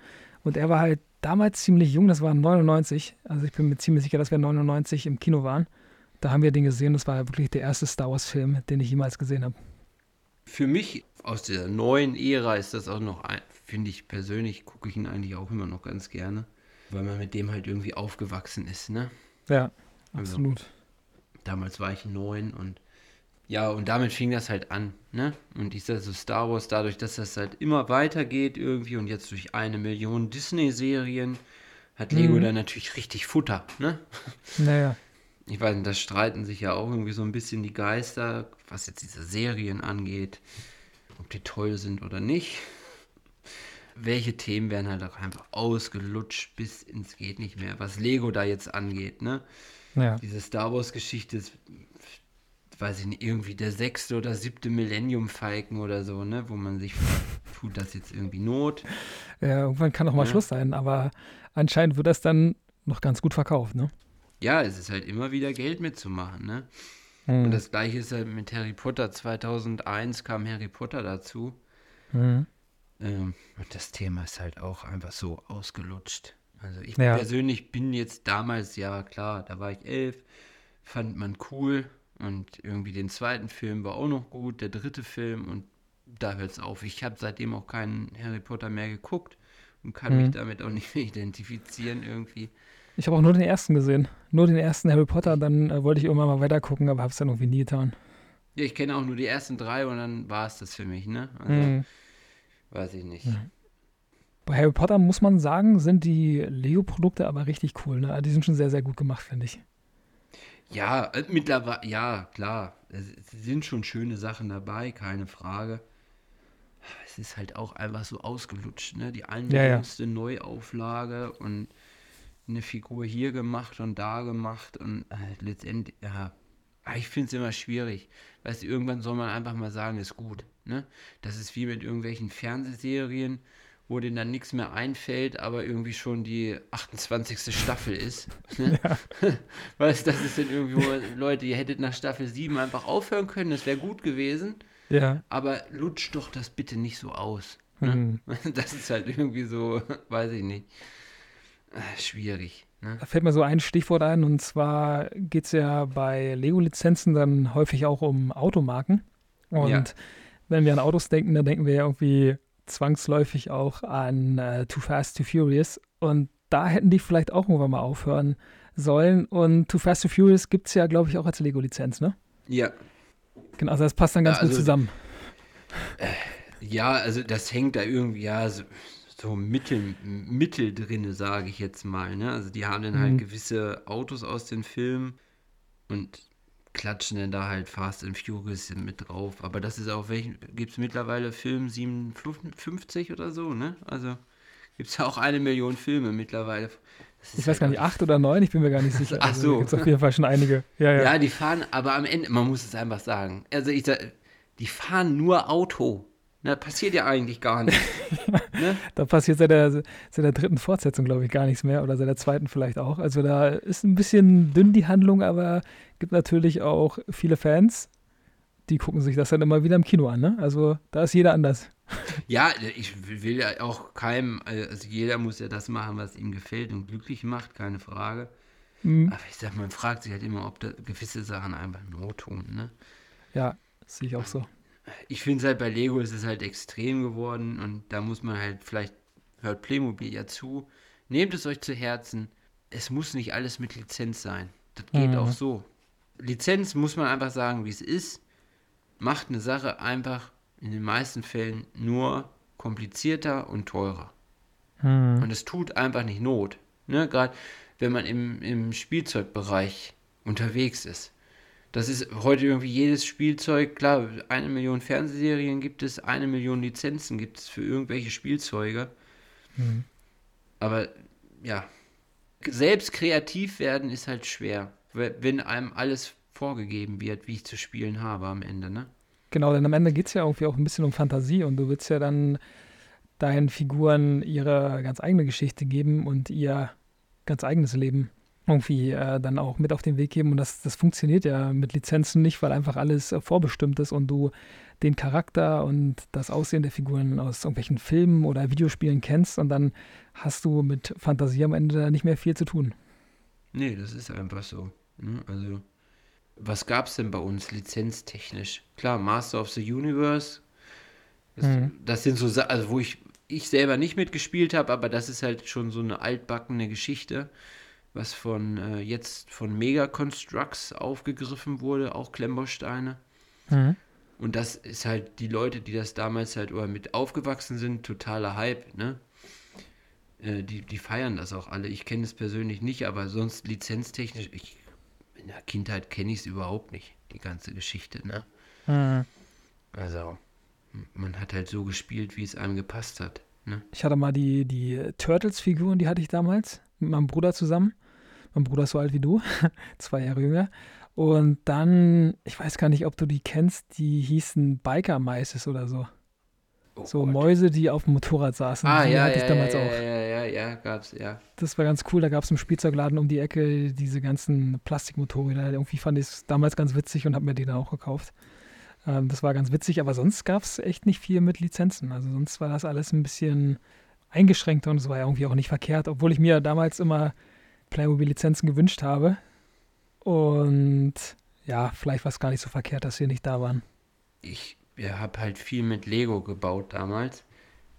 Und er war halt damals ziemlich jung, das war 99. Also ich bin mir ziemlich sicher, dass wir 99 im Kino waren. Da haben wir den gesehen, das war wirklich der erste Star Wars-Film, den ich jemals gesehen habe. Für mich aus der neuen Ära ist das auch noch, ein- finde ich persönlich, gucke ich ihn eigentlich auch immer noch ganz gerne. Weil man mit dem halt irgendwie aufgewachsen ist, ne? Ja, Also- absolut. Damals war ich neun und ja, und damit fing das halt an, ne? Und ich sag so Star Wars, dadurch, dass das halt immer weitergeht irgendwie und jetzt durch eine Million Disney-Serien hat Lego Mhm. da natürlich richtig Futter, ne? Naja, Ich weiß nicht, da streiten sich ja auch irgendwie so ein bisschen die Geister, was jetzt diese Serien angeht, ob die toll sind oder nicht. Welche Themen werden halt auch einfach ausgelutscht bis ins geht nicht mehr, was Lego da jetzt angeht, ne? ja. Diese Star Wars-Geschichte ist, weiß ich nicht, irgendwie der sechste oder siebte Millennium Falcon oder so, ne? Wo man sich fragt, tut das jetzt irgendwie Not? ja irgendwann kann auch mal Ja. Schluss sein, aber anscheinend wird das dann noch ganz gut verkauft, ne? Ja, es ist halt immer wieder Geld mitzumachen, ne? Mhm. Und das gleiche ist halt mit Harry Potter. 2001 kam Harry Potter dazu. Mhm. Ähm, und das Thema ist halt auch einfach so ausgelutscht. Also ich Ja. persönlich bin jetzt damals, ja klar, da war ich elf, fand man cool. Und irgendwie den zweiten Film war auch noch gut, der dritte Film und da hört es auf. Ich habe seitdem auch keinen Harry Potter mehr geguckt und kann mich Mhm. damit auch nicht mehr identifizieren irgendwie. Ich habe auch nur den ersten gesehen. Nur den ersten Harry Potter, dann äh, wollte ich irgendwann mal weiter gucken, aber habe es dann irgendwie nie getan. Ja, ich kenne auch nur die ersten drei und dann war es das für mich, ne? Also, Mhm. weiß ich nicht. Ja. Bei Harry Potter muss man sagen, sind die Lego-Produkte aber richtig cool. Ne? Die sind schon sehr, sehr gut gemacht, finde ich. Ja, äh, mittlerweile, ja, klar. Es, sind schon schöne Sachen dabei, keine Frage. Es ist halt auch einfach so ausgelutscht, ne? Die Ja, ja. allerjüngste Neuauflage und eine Figur hier gemacht und da gemacht und halt letztendlich, ja, ich finde es immer schwierig. Weißt du, irgendwann soll man einfach mal sagen, ist gut. Ne? Das ist wie mit irgendwelchen Fernsehserien, wo denen dann nichts mehr einfällt, aber irgendwie schon die 28. Staffel ist. Ne? Ja. weißt du, das ist dann irgendwie, wo Leute, ihr hättet nach Staffel 7 einfach aufhören können, das wäre gut gewesen. Ja. Aber lutscht doch das bitte nicht so aus. Ne? Mhm. Das ist halt irgendwie so, weiß ich nicht. Äh, schwierig. Ne? Da fällt mir so ein Stichwort ein, und zwar geht es ja bei Lego-Lizenzen dann häufig auch um Automarken. Und ja. wenn wir an Autos denken, dann denken wir ja irgendwie zwangsläufig auch an äh, Too Fast, Too Furious. Und da hätten die vielleicht auch irgendwann mal aufhören sollen. Und Too Fast, Too Furious gibt es ja, glaube ich, auch als Lego-Lizenz, ne? Ja. Genau, also das passt dann ganz also, gut zusammen. Äh, ja, also das hängt da irgendwie, ja, so, so Mittel, Mittel drinne, sage ich jetzt mal. Ne? Also die haben dann halt mhm. gewisse Autos aus den Filmen und klatschen dann da halt Fast and Furious mit drauf. Aber das ist auch, welchen, gibt es mittlerweile Film 57 oder so, ne? Also gibt es ja auch eine Million Filme mittlerweile. Ich weiß halt gar nicht, acht oder neun, ich bin mir gar nicht sicher. Ach also, so. gibt es auf jeden Fall schon einige. Ja, ja. ja, die fahren, aber am Ende, man muss es einfach sagen. Also ich sag, die fahren nur Auto. Na, passiert ja eigentlich gar nichts. ne? Da passiert seit der, seit der dritten Fortsetzung, glaube ich, gar nichts mehr. Oder seit der zweiten vielleicht auch. Also da ist ein bisschen dünn die Handlung, aber gibt natürlich auch viele Fans, die gucken sich das dann immer wieder im Kino an. Ne? Also da ist jeder anders. Ja, ich will ja auch keinem, also jeder muss ja das machen, was ihm gefällt und glücklich macht, keine Frage. Mhm. Aber ich sag, man fragt sich halt immer, ob da gewisse Sachen einfach Not tun. Ne? Ja, sehe ich auch so ich finde es halt bei Lego ist es halt extrem geworden und da muss man halt, vielleicht hört Playmobil ja zu, nehmt es euch zu Herzen, es muss nicht alles mit Lizenz sein. Das geht mhm. auch so. Lizenz muss man einfach sagen, wie es ist, macht eine Sache einfach in den meisten Fällen nur komplizierter und teurer. Mhm. Und es tut einfach nicht Not. Ne? Gerade wenn man im, im Spielzeugbereich unterwegs ist. Das ist heute irgendwie jedes Spielzeug, klar, eine Million Fernsehserien gibt es, eine Million Lizenzen gibt es für irgendwelche Spielzeuge. Mhm. Aber ja, selbst kreativ werden ist halt schwer, wenn einem alles vorgegeben wird, wie ich zu spielen habe am Ende, ne? Genau, denn am Ende geht es ja irgendwie auch ein bisschen um Fantasie und du willst ja dann deinen Figuren ihre ganz eigene Geschichte geben und ihr ganz eigenes Leben irgendwie äh, dann auch mit auf den Weg geben. Und das, das funktioniert ja mit Lizenzen nicht, weil einfach alles äh, vorbestimmt ist und du den Charakter und das Aussehen der Figuren aus irgendwelchen Filmen oder Videospielen kennst und dann hast du mit Fantasie am Ende nicht mehr viel zu tun. Nee, das ist einfach so. Ne? Also, was gab es denn bei uns lizenztechnisch? Klar, Master of the Universe. Das, mhm. das sind so, also wo ich, ich selber nicht mitgespielt habe, aber das ist halt schon so eine altbackene Geschichte was von äh, jetzt von Mega Constructs aufgegriffen wurde, auch Klemmbausteine. Mhm. Und das ist halt die Leute, die das damals halt oder mit aufgewachsen sind, totaler Hype, ne? Äh, die, die feiern das auch alle. Ich kenne es persönlich nicht, aber sonst lizenztechnisch, ich, in der Kindheit kenne ich es überhaupt nicht, die ganze Geschichte, ne? Mhm. Also, man hat halt so gespielt, wie es einem gepasst hat. Ne? Ich hatte mal die, die Turtles-Figuren, die hatte ich damals mit meinem Bruder zusammen. Mein Bruder ist so alt wie du, zwei Jahre jünger. Und dann, ich weiß gar nicht, ob du die kennst, die hießen Biker Mice oder so. Oh so Gott. Mäuse, die auf dem Motorrad saßen. Ah, die ja, hatte ja, ich damals ja, auch. Ja, ja, ja, gab's, ja. Das war ganz cool. Da gab es im Spielzeugladen um die Ecke diese ganzen Plastikmotorräder. Irgendwie fand ich es damals ganz witzig und habe mir die dann auch gekauft. Ähm, das war ganz witzig, aber sonst gab es echt nicht viel mit Lizenzen. Also sonst war das alles ein bisschen eingeschränkter und es war ja irgendwie auch nicht verkehrt, obwohl ich mir damals immer Playmobil-Lizenzen gewünscht habe. Und ja, vielleicht war es gar nicht so verkehrt, dass wir nicht da waren. Ich habe halt viel mit Lego gebaut damals.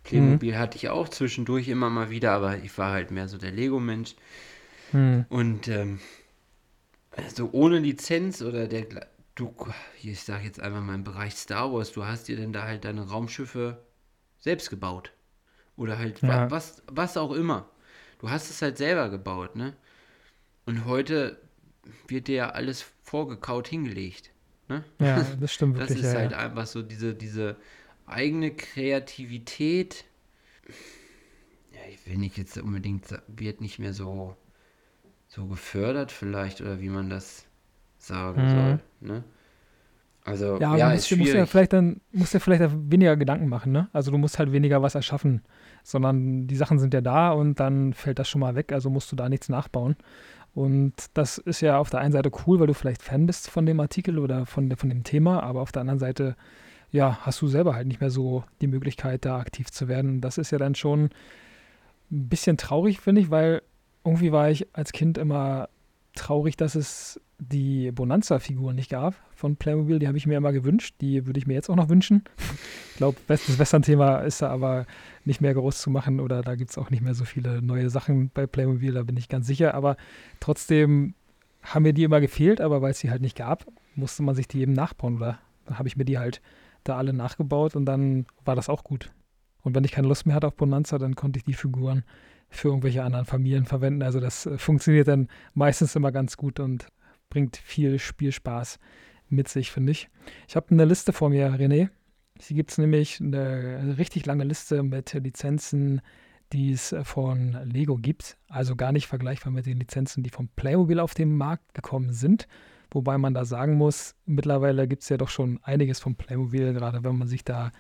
Playmobil mhm. hatte ich auch zwischendurch immer mal wieder, aber ich war halt mehr so der Lego-Mensch. Mhm. Und ähm, also ohne Lizenz oder der, du, ich sage jetzt einfach mal im Bereich Star Wars, du hast dir denn da halt deine Raumschiffe selbst gebaut. Oder halt ja. was, was auch immer. Du hast es halt selber gebaut, ne? Und heute wird dir ja alles vorgekaut hingelegt. Ne? Ja, das stimmt wirklich. Das ist ja, halt ja. einfach so diese, diese eigene Kreativität. Ja, ich will nicht jetzt unbedingt, wird nicht mehr so, so gefördert vielleicht oder wie man das sagen mhm. soll. Ne? Also, ja, ja musst, ist musst ja vielleicht dann musst ja vielleicht weniger Gedanken machen, ne? Also du musst halt weniger was erschaffen, sondern die Sachen sind ja da und dann fällt das schon mal weg, also musst du da nichts nachbauen. Und das ist ja auf der einen Seite cool, weil du vielleicht Fan bist von dem Artikel oder von, von dem Thema, aber auf der anderen Seite, ja, hast du selber halt nicht mehr so die Möglichkeit, da aktiv zu werden. Das ist ja dann schon ein bisschen traurig, finde ich, weil irgendwie war ich als Kind immer traurig, dass es die Bonanza-Figuren nicht gab von Playmobil. Die habe ich mir immer gewünscht. Die würde ich mir jetzt auch noch wünschen. Ich glaube, das Western-Thema ist da aber nicht mehr groß zu machen oder da gibt es auch nicht mehr so viele neue Sachen bei Playmobil, da bin ich ganz sicher. Aber trotzdem haben mir die immer gefehlt, aber weil es sie halt nicht gab, musste man sich die eben nachbauen oder dann habe ich mir die halt da alle nachgebaut und dann war das auch gut. Und wenn ich keine Lust mehr hatte auf Bonanza, dann konnte ich die Figuren für irgendwelche anderen Familien verwenden. Also das äh, funktioniert dann meistens immer ganz gut und bringt viel Spielspaß mit sich, finde ich. Ich habe eine Liste vor mir, René. Hier gibt es nämlich eine richtig lange Liste mit Lizenzen, die es äh, von Lego gibt. Also gar nicht vergleichbar mit den Lizenzen, die von Playmobil auf den Markt gekommen sind. Wobei man da sagen muss, mittlerweile gibt es ja doch schon einiges von Playmobil, gerade wenn man sich da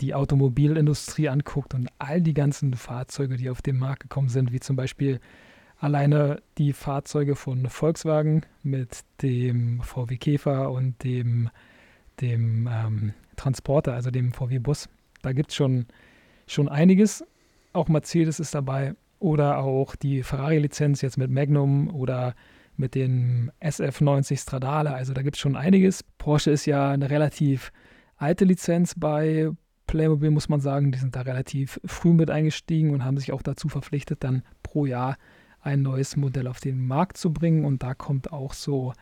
die Automobilindustrie anguckt und all die ganzen Fahrzeuge, die auf den Markt gekommen sind, wie zum Beispiel alleine die Fahrzeuge von Volkswagen mit dem VW Käfer und dem, dem ähm, Transporter, also dem VW Bus. Da gibt es schon, schon einiges. Auch Mercedes ist dabei oder auch die Ferrari-Lizenz jetzt mit Magnum oder mit dem SF90 Stradale. Also da gibt es schon einiges. Porsche ist ja eine relativ alte Lizenz bei Playmobil muss man sagen, die sind da relativ früh mit eingestiegen und haben sich auch dazu verpflichtet, dann pro Jahr ein neues Modell auf den Markt zu bringen. Und da kommt auch so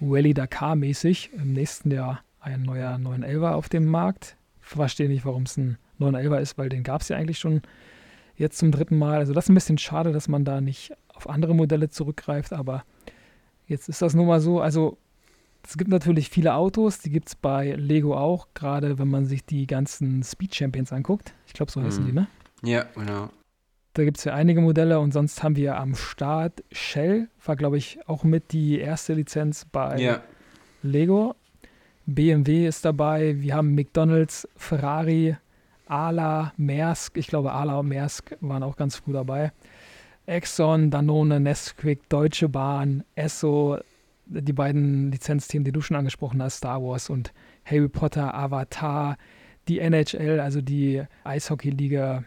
Rally Dakar mäßig im nächsten Jahr ein neuer 911er auf den Markt. Ich verstehe nicht, warum es ein 911er ist, weil den gab es ja eigentlich schon jetzt zum dritten Mal. Also das ist ein bisschen schade, dass man da nicht auf andere Modelle zurückgreift, aber jetzt ist das nun mal so. Also es gibt natürlich viele Autos, die gibt es bei Lego auch, gerade wenn man sich die ganzen Speed Champions anguckt. Ich glaube, so heißen mhm. die, ne? Ja, genau. Da gibt es ja einige Modelle und sonst haben wir am Start Shell, war glaube ich auch mit die erste Lizenz bei ja. Lego. BMW ist dabei, wir haben McDonalds, Ferrari, Ala, Maersk, ich glaube Ala und Maersk waren auch ganz früh dabei. Exxon, Danone, Nesquik, Deutsche Bahn, Esso, die beiden Lizenzthemen, die du schon angesprochen hast, Star Wars und Harry Potter, Avatar, die NHL, also die Eishockey-Liga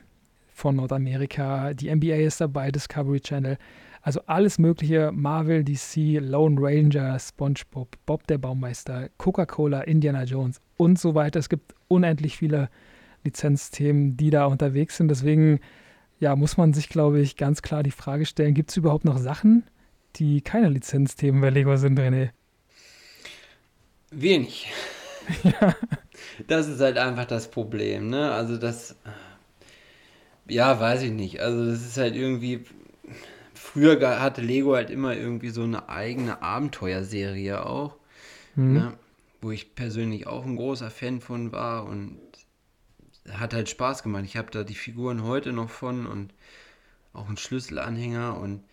von Nordamerika, die NBA ist dabei, Discovery Channel, also alles mögliche, Marvel, DC, Lone Ranger, SpongeBob, Bob der Baumeister, Coca-Cola, Indiana Jones und so weiter. Es gibt unendlich viele Lizenzthemen, die da unterwegs sind. Deswegen ja, muss man sich, glaube ich, ganz klar die Frage stellen, gibt es überhaupt noch Sachen, die keine Lizenzthemen bei Lego sind, René? Wenig. ja. Das ist halt einfach das Problem, ne? Also das, ja, weiß ich nicht. Also das ist halt irgendwie, früher hatte Lego halt immer irgendwie so eine eigene Abenteuerserie auch, mhm. ne? Wo ich persönlich auch ein großer Fan von war und hat halt Spaß gemacht. Ich habe da die Figuren heute noch von und auch einen Schlüsselanhänger und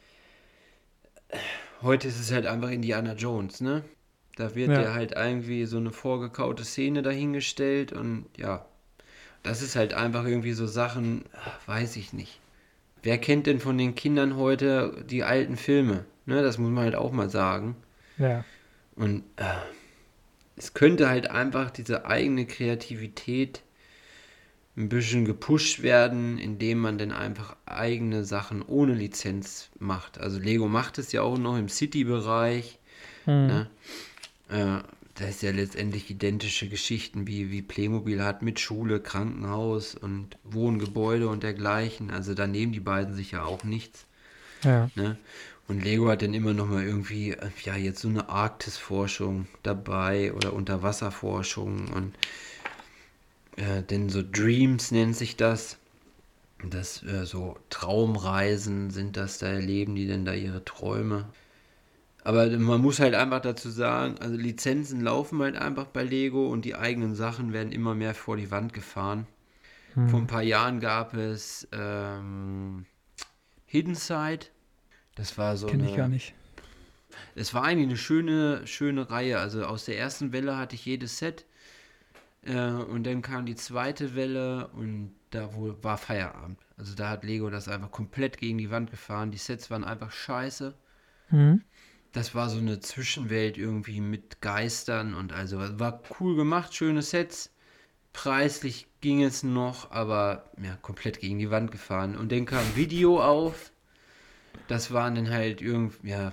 heute ist es halt einfach Indiana Jones, ne? Da wird ja. ja halt irgendwie so eine vorgekaute Szene dahingestellt und ja, das ist halt einfach irgendwie so Sachen, weiß ich nicht. Wer kennt denn von den Kindern heute die alten Filme? Ne, das muss man halt auch mal sagen. Ja. Und äh, es könnte halt einfach diese eigene Kreativität ein bisschen gepusht werden, indem man dann einfach eigene Sachen ohne Lizenz macht. Also Lego macht es ja auch noch im City-Bereich. Hm. Ne? Äh, das ist ja letztendlich identische Geschichten wie, wie Playmobil hat mit Schule, Krankenhaus und Wohngebäude und dergleichen. Also da nehmen die beiden sich ja auch nichts. Ja. Ne? Und Lego hat dann immer noch mal irgendwie, ja, jetzt so eine Arktisforschung dabei oder Unterwasserforschung und äh, denn so Dreams nennt sich das. Das äh, so Traumreisen sind das, da erleben die denn da ihre Träume. Aber man muss halt einfach dazu sagen, also Lizenzen laufen halt einfach bei Lego und die eigenen Sachen werden immer mehr vor die Wand gefahren. Hm. Vor ein paar Jahren gab es ähm, Hidden Side. Das war so Kenn eine, ich gar nicht. es war eigentlich eine schöne, schöne Reihe. Also aus der ersten Welle hatte ich jedes Set. Äh, und dann kam die zweite Welle und da wohl war Feierabend. Also da hat Lego das einfach komplett gegen die Wand gefahren. Die Sets waren einfach scheiße. Mhm. Das war so eine Zwischenwelt irgendwie mit Geistern und also war cool gemacht, schöne Sets. Preislich ging es noch, aber ja, komplett gegen die Wand gefahren. Und dann kam Video auf. Das waren dann halt irgendwie, ja,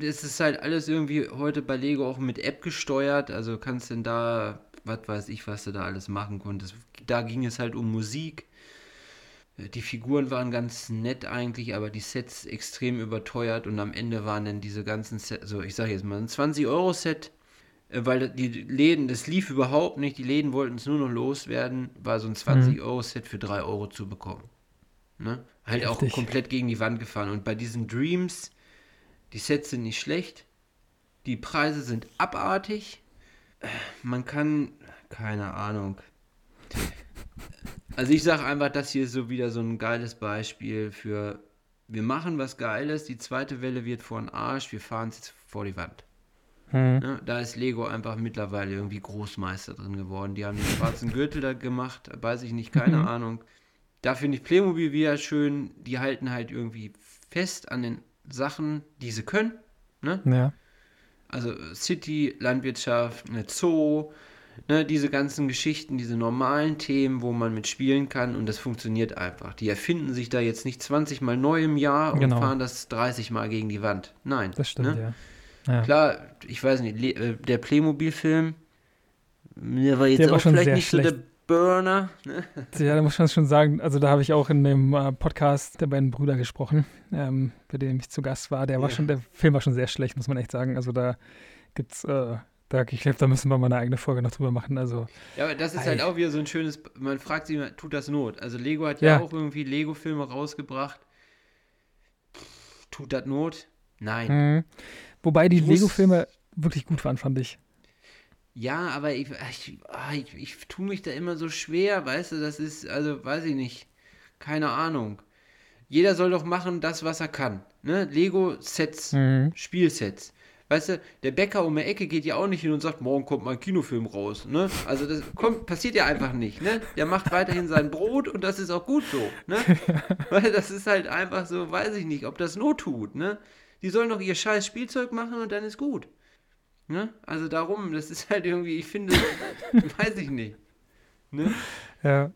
es ist halt alles irgendwie heute bei Lego auch mit App gesteuert. Also kannst denn da, was weiß ich, was du da alles machen konntest. Da ging es halt um Musik. Die Figuren waren ganz nett eigentlich, aber die Sets extrem überteuert und am Ende waren dann diese ganzen Sets, so ich sage jetzt mal ein 20-Euro-Set, äh, weil die Läden, das lief überhaupt nicht, die Läden wollten es nur noch loswerden, war so ein 20-Euro-Set für 3 Euro zu bekommen. Ne? Halt auch Heftig. komplett gegen die Wand gefahren. Und bei diesen Dreams, die Sets sind nicht schlecht, die Preise sind abartig, Äh, man kann, keine Ahnung. Also ich sage einfach, das hier ist so wieder so ein geiles Beispiel für, wir machen was Geiles, die zweite Welle wird vor den Arsch, wir fahren es jetzt vor die Wand. Mhm. Ne? Da ist Lego einfach mittlerweile irgendwie Großmeister drin geworden. Die haben den schwarzen Gürtel da gemacht, weiß ich nicht, keine Mhm. Ahnung. Da finde ich Playmobil wieder schön, die halten halt irgendwie fest an den Sachen, die sie können. Ne? Ja. Also City, Landwirtschaft, eine Zoo, ne, diese ganzen Geschichten, diese normalen Themen, wo man mit spielen kann und das funktioniert einfach. Die erfinden sich da jetzt nicht 20 Mal neu im Jahr und Genau. fahren das 30 Mal gegen die Wand. Nein. Das stimmt, ne? ja. ja. Klar, ich weiß nicht, äh, der Playmobil-Film, der war jetzt Der war auch schon vielleicht nicht so schlecht. der Burner. Ne? Ja, da muss man schon sagen, also da habe ich auch in dem äh, Podcast der beiden Brüder gesprochen, ähm, bei dem ich zu Gast war. Der war Ja. schon, der Film war schon sehr schlecht, muss man echt sagen. Also da gibt's, äh, da, ich glaube, da müssen wir mal eine eigene Folge noch drüber machen. Also, Ja, aber das ist Ei. halt auch wieder so ein schönes, man fragt sich immer, tut das Not? Also Lego hat ja, Ja. auch irgendwie Lego-Filme rausgebracht. Tut das Not? Nein. mhm. Wobei die Lego-Filme wirklich gut waren, fand ich. Ja, aber ich, ich, ah, ich, ich tue mich da immer so schwer, weißt du, das ist, also weiß ich nicht, keine Ahnung. Jeder soll doch machen das, was er kann. Ne? Lego-Sets, Mhm. Spielsets. Weißt du, der Bäcker um die Ecke geht ja auch nicht hin und sagt, morgen kommt mal ein Kinofilm raus. Ne? Also das kommt, passiert ja einfach nicht. Ne? Der macht weiterhin sein Brot und das ist auch gut so. Ne? Weil das ist halt einfach so, weiß ich nicht, ob das Not tut. Ne? Die sollen doch ihr scheiß Spielzeug machen und dann ist gut. Ne? Also darum, das ist halt irgendwie, ich finde, weiß ich nicht. Ne? Ja.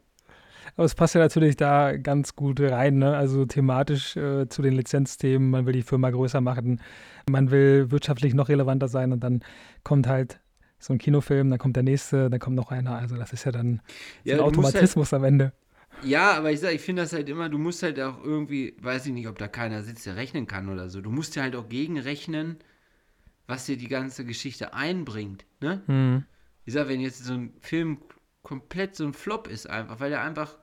Aber es passt ja natürlich da ganz gut rein, ne? Also thematisch äh, zu den Lizenzthemen. Man will die Firma größer machen, man will wirtschaftlich noch relevanter sein und dann kommt halt so ein Kinofilm, dann kommt der nächste, dann kommt noch einer. Also das ist ja dann so Ja, ein halt- Automatismus am Ende. Ja, aber ich sag, ich finde das halt immer, du musst halt auch irgendwie, weiß ich nicht, ob da keiner sitzt, der rechnen kann oder so. Du musst ja halt auch gegenrechnen, was dir die ganze Geschichte einbringt. Ne? Hm. Ich sag, wenn jetzt so ein Film komplett so ein Flop ist einfach, weil er einfach,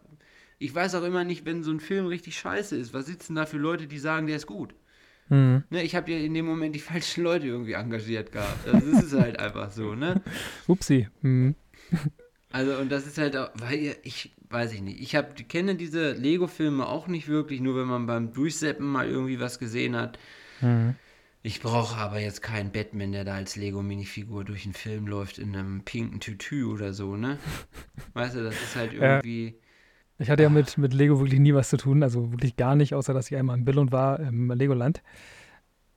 ich weiß auch immer nicht, wenn so ein Film richtig scheiße ist, was sitzen da für Leute, die sagen, der ist gut? Hm. Ne, ich habe ja in dem Moment die falschen Leute irgendwie engagiert gehabt. Also das ist halt einfach so, ne? Upsi. Hm. Also und das ist halt auch, weil ich weiß ich nicht, ich habe kenne diese Lego-Filme auch nicht wirklich, nur wenn man beim Durchseppen mal irgendwie was gesehen hat. Hm. Ich brauche aber jetzt keinen Batman, der da als Lego-Minifigur durch den Film läuft in einem pinken Tütü oder so, ne? Weißt du, das ist halt irgendwie. Ich hatte ja mit, mit Lego wirklich nie was zu tun, also wirklich gar nicht, außer dass ich einmal in Billund war, im Legoland.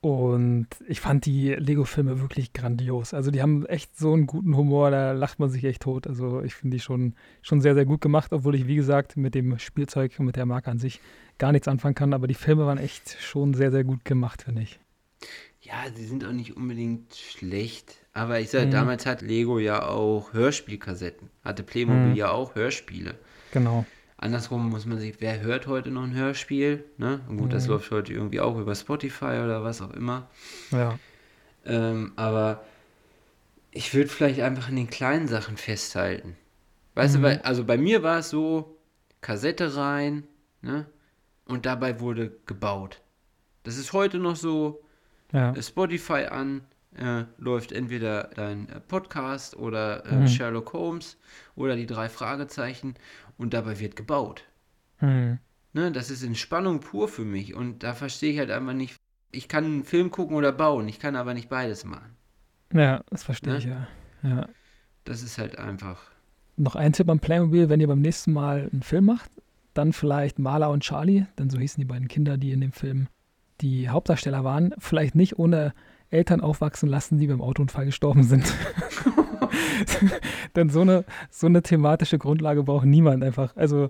Und ich fand die Lego-Filme wirklich grandios. Also die haben echt so einen guten Humor, da lacht man sich echt tot. Also ich finde die schon, schon sehr, sehr gut gemacht, obwohl ich, wie gesagt, mit dem Spielzeug und mit der Marke an sich gar nichts anfangen kann. Aber die Filme waren echt schon sehr, sehr gut gemacht, finde ich. Ja, sie sind auch nicht unbedingt schlecht. Aber ich sage, Mhm. damals hat Lego ja auch Hörspielkassetten. Hatte Playmobil Mhm. ja auch Hörspiele. Genau. Andersrum muss man sich, wer hört heute noch ein Hörspiel? Ne? Und gut, das Mhm. läuft heute irgendwie auch über Spotify oder was auch immer. Ja. Ähm, aber ich würde vielleicht einfach an den kleinen Sachen festhalten. Weißt Mhm. du, weil, also bei mir war es so, Kassette rein, ne? Und dabei wurde gebaut. Das ist heute noch so, Ja. äh, Spotify an, äh, läuft entweder dein äh, Podcast oder äh, Mhm. Sherlock Holmes oder die drei Fragezeichen und dabei wird gebaut. Hm. Ne, das ist Entspannung pur für mich und da verstehe ich halt einfach nicht. ich kann einen Film gucken oder bauen, ich kann aber nicht beides machen. Ja, das verstehe Ne? ich, ja. ja. Das ist halt einfach. Noch ein Tipp am Playmobil, wenn ihr beim nächsten Mal einen Film macht, dann vielleicht Marla und Charlie, denn so hießen die beiden Kinder, die in dem Film die Hauptdarsteller waren, vielleicht nicht ohne Eltern aufwachsen lassen, die beim Autounfall gestorben sind. denn so eine, so eine thematische Grundlage braucht niemand einfach. Also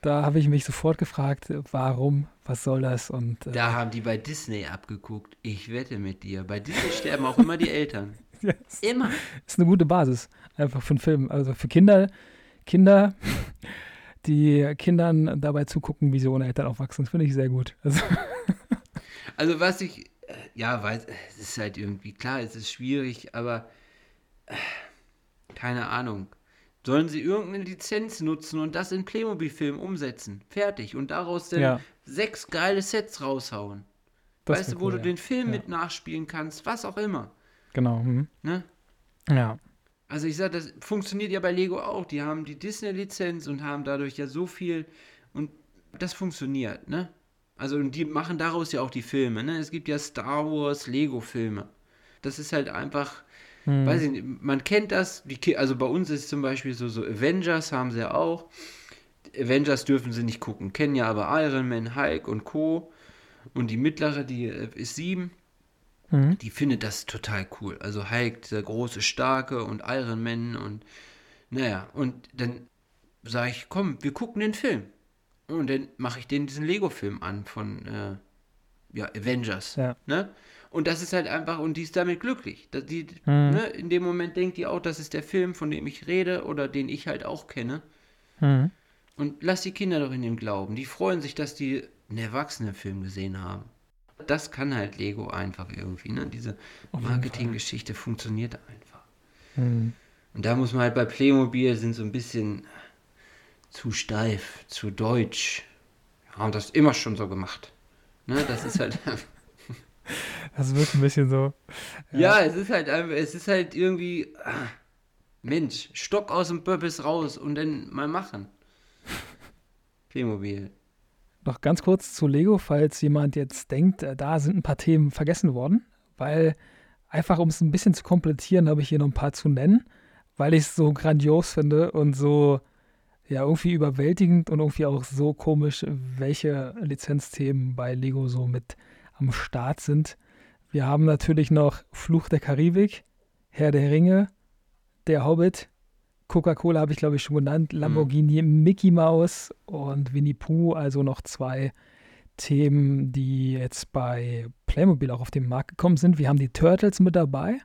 da habe ich mich sofort gefragt, warum, was soll das? Und äh, Da haben die bei Disney abgeguckt. Ich wette mit dir. Bei Disney sterben auch immer die Eltern. ja, Immer. ist eine gute Basis einfach für einen Film. Also für Kinder, Kinder, die Kindern dabei zugucken, wie sie ohne Eltern aufwachsen, finde ich sehr gut. Also, Also was ich, äh, ja, weiß, es ist halt irgendwie, klar, es ist schwierig, aber äh, keine Ahnung. Sollen sie irgendeine Lizenz nutzen und das in Playmobil-Film umsetzen? Fertig. Und daraus dann Ja. sechs geile Sets raushauen. das weißt du, wo cool, du ja. den Film Ja. mit nachspielen kannst, was auch immer. Genau. Mhm. Ne? Ja. Also ich sag, das funktioniert ja bei Lego auch. Die haben die Disney-Lizenz und haben dadurch ja so viel und das funktioniert, ne? Also und die machen daraus ja auch die Filme, ne? Es gibt ja Star Wars Lego-Filme. Das ist halt einfach, Mhm. weiß ich nicht, man kennt das, die, also bei uns ist zum Beispiel so, so Avengers haben sie ja auch. Avengers dürfen sie nicht gucken, kennen ja aber Iron Man, Hulk und Co. Und die mittlere, die äh, ist sieben, Mhm. die findet das total cool. Also Hulk, der große, starke und Iron Man und naja, und dann sage ich, komm, wir gucken den Film. Und dann mache ich den diesen Lego-Film an von äh, ja, Avengers. Ja. Ne? Und das ist halt einfach, und die ist damit glücklich. Die, Mhm. ne, in dem Moment denkt die auch, das ist der Film, von dem ich rede oder den ich halt auch kenne. Mhm. Und lass die Kinder doch in dem glauben. Die freuen sich, dass die einen Erwachsenenfilm gesehen haben. Das kann halt Lego einfach irgendwie. Ne? Diese Marketinggeschichte funktioniert einfach. Mhm. Und da muss man halt bei Playmobil sind so ein bisschen zu steif, zu deutsch. Und das immer schon so gemacht. Ne? Das ist halt. Das wird ein bisschen so. ja, es ist halt einfach, es ist halt irgendwie. ah, Mensch, Stock aus dem Purpose raus und dann mal machen. Playmobil. Noch ganz kurz zu Lego, falls jemand jetzt denkt, äh, da sind ein paar Themen vergessen worden, weil einfach um es ein bisschen zu komplettieren, habe ich hier noch ein paar zu nennen, weil ich es so grandios finde und so ja irgendwie überwältigend und irgendwie auch so komisch, welche Lizenzthemen bei Lego so mit am Start sind. Wir haben natürlich noch Fluch der Karibik, Herr der Ringe, Der Hobbit, Coca-Cola habe ich glaube ich schon genannt, Lamborghini Mickey Mouse und Winnie Pooh, also noch zwei Themen, die jetzt bei Playmobil auch auf den Markt gekommen sind. Wir haben die Turtles mit dabei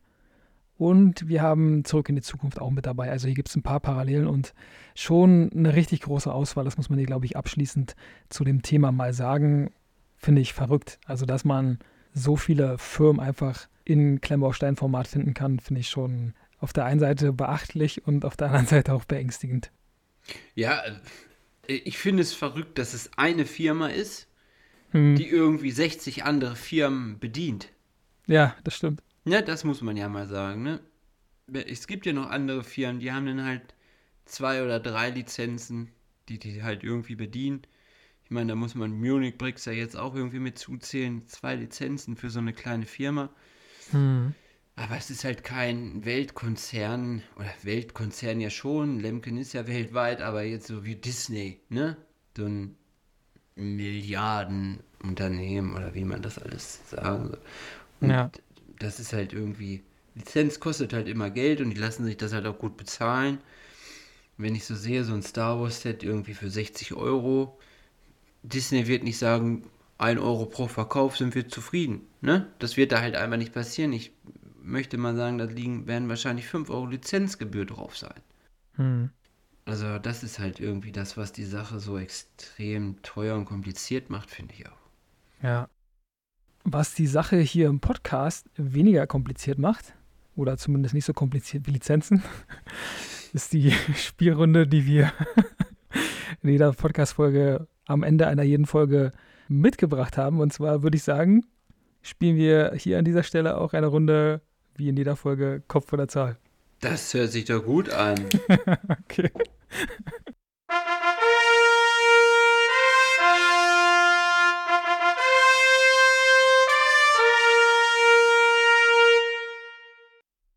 und wir haben Zurück in die Zukunft auch mit dabei. Also hier gibt es ein paar Parallelen und schon eine richtig große Auswahl. Das muss man hier, glaube ich, abschließend zu dem Thema mal sagen. Finde ich verrückt. Also, dass man so viele Firmen einfach in Klemmbaustein-Format finden kann, finde ich schon auf der einen Seite beachtlich und auf der anderen Seite auch beängstigend. Ja, äh, ich finde es verrückt, dass es eine Firma ist, Hm. die irgendwie 60 andere Firmen bedient. Ja, das stimmt. Ja, das muss man ja mal sagen, ne? Es gibt ja noch andere Firmen, die haben dann halt zwei oder drei Lizenzen, die die halt irgendwie bedienen. Ich meine, da muss man Munich Bricks ja jetzt auch irgendwie mit zuzählen. Zwei Lizenzen für so eine kleine Firma. Hm. Aber es ist halt kein Weltkonzern, oder Weltkonzern ja schon, Lemken ist ja weltweit, aber jetzt so wie Disney, ne? So ein Milliardenunternehmen oder wie man das alles sagen soll. Und Ja. das ist halt irgendwie, Lizenz kostet halt immer Geld und die lassen sich das halt auch gut bezahlen. Wenn ich so sehe, so ein Star Wars Set irgendwie für 60 Euro, Disney wird nicht sagen, 1 Euro pro Verkauf sind wir zufrieden. Ne? Das wird da halt einfach nicht passieren. Ich möchte mal sagen, da liegen, werden wahrscheinlich 5 Euro Lizenzgebühr drauf sein. Hm. Also das ist halt irgendwie das, was die Sache so extrem teuer und kompliziert macht, finde ich auch. Ja. Was die Sache hier im Podcast weniger kompliziert macht, oder zumindest nicht so kompliziert wie Lizenzen, ist die Spielrunde, die wir in jeder Podcast-Folge am Ende einer jeden Folge mitgebracht haben. Und zwar würde ich sagen, spielen wir hier an dieser Stelle auch eine Runde, wie in jeder Folge, Kopf oder Zahl. Das hört sich doch gut an. okay.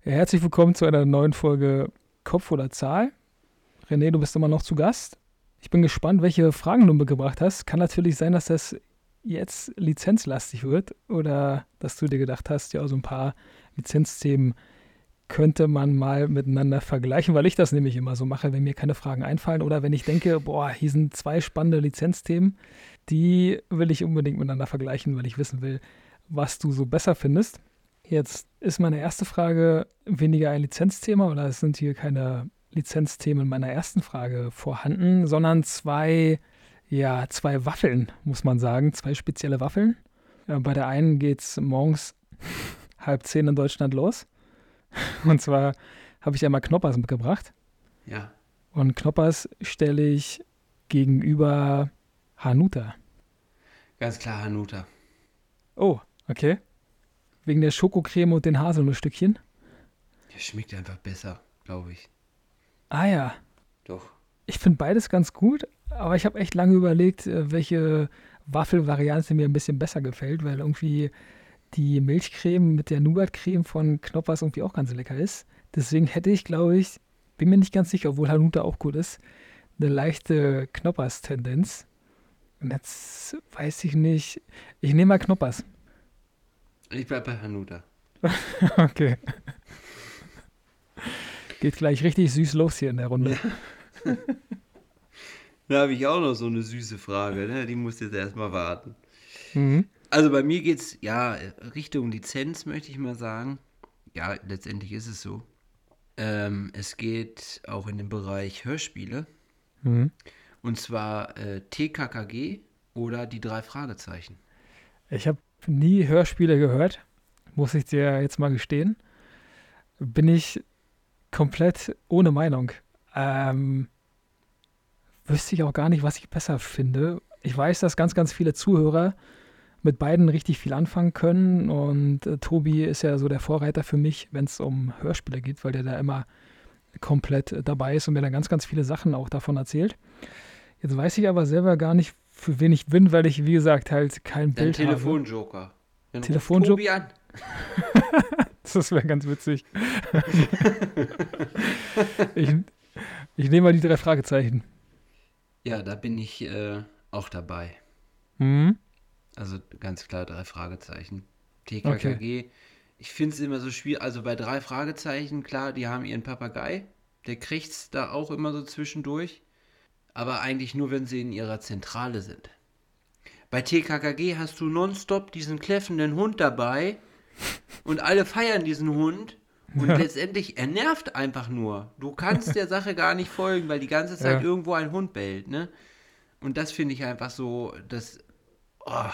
Herzlich willkommen zu einer neuen Folge Kopf oder Zahl. René, du bist immer noch zu Gast. Ich bin gespannt, welche Fragen du mitgebracht hast. Kann natürlich sein, dass das jetzt lizenzlastig wird oder dass du dir gedacht hast, ja, so ein paar Lizenzthemen könnte man mal miteinander vergleichen, weil ich das nämlich immer so mache, wenn mir keine Fragen einfallen oder wenn ich denke, boah, hier sind zwei spannende Lizenzthemen, die will ich unbedingt miteinander vergleichen, weil ich wissen will, was du so besser findest. Jetzt ist meine erste Frage weniger ein Lizenzthema oder es sind hier keine Lizenzthemen in meiner ersten Frage vorhanden, sondern zwei, ja, zwei Waffeln, muss man sagen, zwei spezielle Waffeln. Ja, bei der einen geht es morgens halb zehn in Deutschland los. Und zwar habe ich einmal Knoppers mitgebracht. Ja. Und Knoppers stelle ich gegenüber Hanuta. Ganz klar Hanuta. Oh, okay. Wegen der Schokocreme und den Haselnussstückchen? Der schmeckt einfach besser, glaube ich. Ah ja. Doch. Ich finde beides ganz gut, aber ich habe echt lange überlegt, äh, welche Waffelvariante mir ein bisschen besser gefällt, weil irgendwie die Milchcreme mit der Nougatcreme von Knoppers irgendwie auch ganz lecker ist. Deswegen hätte ich, glaube ich, bin mir nicht ganz sicher, obwohl Hanuta auch gut ist, eine leichte Knoppers-Tendenz. Und jetzt weiß ich nicht. Ich nehme mal Knoppers. Ich bleibe bei Hanuta. okay. Geht gleich richtig süß los hier in der Runde. Ja. da habe ich auch noch so eine süße Frage, ne? die muss jetzt erstmal warten. Mhm. Also bei mir geht es ja Richtung Lizenz, möchte ich mal sagen. Ja, letztendlich ist es so. Ähm, es geht auch in den Bereich Hörspiele. Mhm. Und zwar äh, TKKG oder die drei Fragezeichen. Ich habe nie Hörspiele gehört, muss ich dir jetzt mal gestehen. Bin ich komplett ohne Meinung. Ähm, wüsste ich auch gar nicht, was ich besser finde. Ich weiß, dass ganz, ganz viele Zuhörer mit beiden richtig viel anfangen können. Und äh, Tobi ist ja so der Vorreiter für mich, wenn es um Hörspiele geht, weil der da immer komplett äh, dabei ist und mir dann ganz, ganz viele Sachen auch davon erzählt. Jetzt weiß ich aber selber gar nicht, für wen ich bin, weil ich, wie gesagt, halt kein Dein Bild Telefonjoker. habe. Telefonjoker. Tobi an. das wäre ganz witzig. ich, ich nehme mal die drei Fragezeichen. Ja, da bin ich äh, auch dabei. Mhm. Also ganz klar drei Fragezeichen. TKKG. Okay. Ich finde es immer so schwierig. Also bei drei Fragezeichen, klar, die haben ihren Papagei. Der kriegt es da auch immer so zwischendurch. Aber eigentlich nur, wenn sie in ihrer Zentrale sind. Bei TKKG hast du nonstop diesen kläffenden Hund dabei. Und alle feiern diesen Hund. Und ja. letztendlich, er nervt einfach nur. Du kannst der Sache gar nicht folgen, weil die ganze Zeit ja. irgendwo ein Hund bellt, ne? Und das finde ich einfach so, das Oh,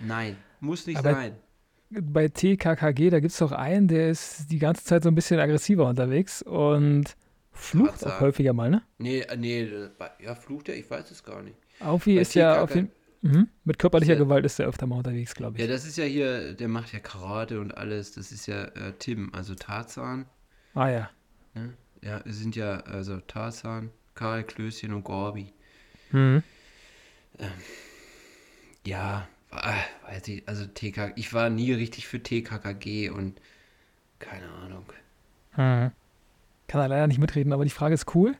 nein, muss nicht Aber sein. Bei TKKG, da gibt es doch einen, der ist die ganze Zeit so ein bisschen aggressiver unterwegs und flucht auch häufiger mal, ne? Nee, äh, nee, ja, flucht er? Ich weiß es gar nicht. Aufi ist TKK ja auf jeden mhm. Mit körperlicher ja, Gewalt ist er öfter mal unterwegs, glaube ich. Ja, das ist ja hier, der macht ja Karate und alles. Das ist ja äh, Tim, also Tarzan. Ah ja. Ne? Ja, wir sind ja, also Tarzan, Karl Klößchen und Gorbi. Mhm. Ähm, ja, weiß ich, also TK, ich war nie richtig für TKKG und keine Ahnung. Hm. Kann er leider nicht mitreden, aber die Frage ist cool.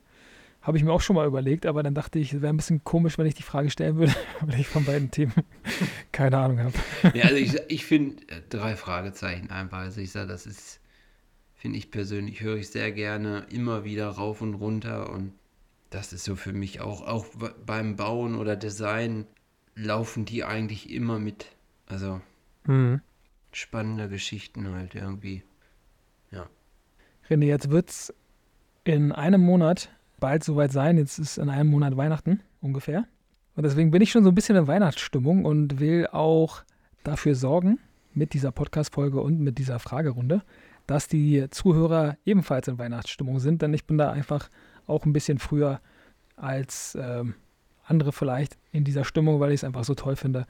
Habe ich mir auch schon mal überlegt, aber dann dachte ich, es wäre ein bisschen komisch, wenn ich die Frage stellen würde, weil ich von beiden Themen keine Ahnung habe. Ja, also ich, ich finde äh, drei Fragezeichen einfach. Also ich sage, das ist, finde ich persönlich, höre ich sehr gerne immer wieder rauf und runter und das ist so für mich auch, auch beim Bauen oder Design laufen die eigentlich immer mit. Also mhm. spannende Geschichten halt irgendwie. Ja. René, jetzt wird es in einem Monat bald soweit sein. Jetzt ist in einem Monat Weihnachten ungefähr. Und deswegen bin ich schon so ein bisschen in Weihnachtsstimmung und will auch dafür sorgen, mit dieser Podcast-Folge und mit dieser Fragerunde, dass die Zuhörer ebenfalls in Weihnachtsstimmung sind, denn ich bin da einfach auch ein bisschen früher als ähm, andere vielleicht in dieser Stimmung, weil ich es einfach so toll finde,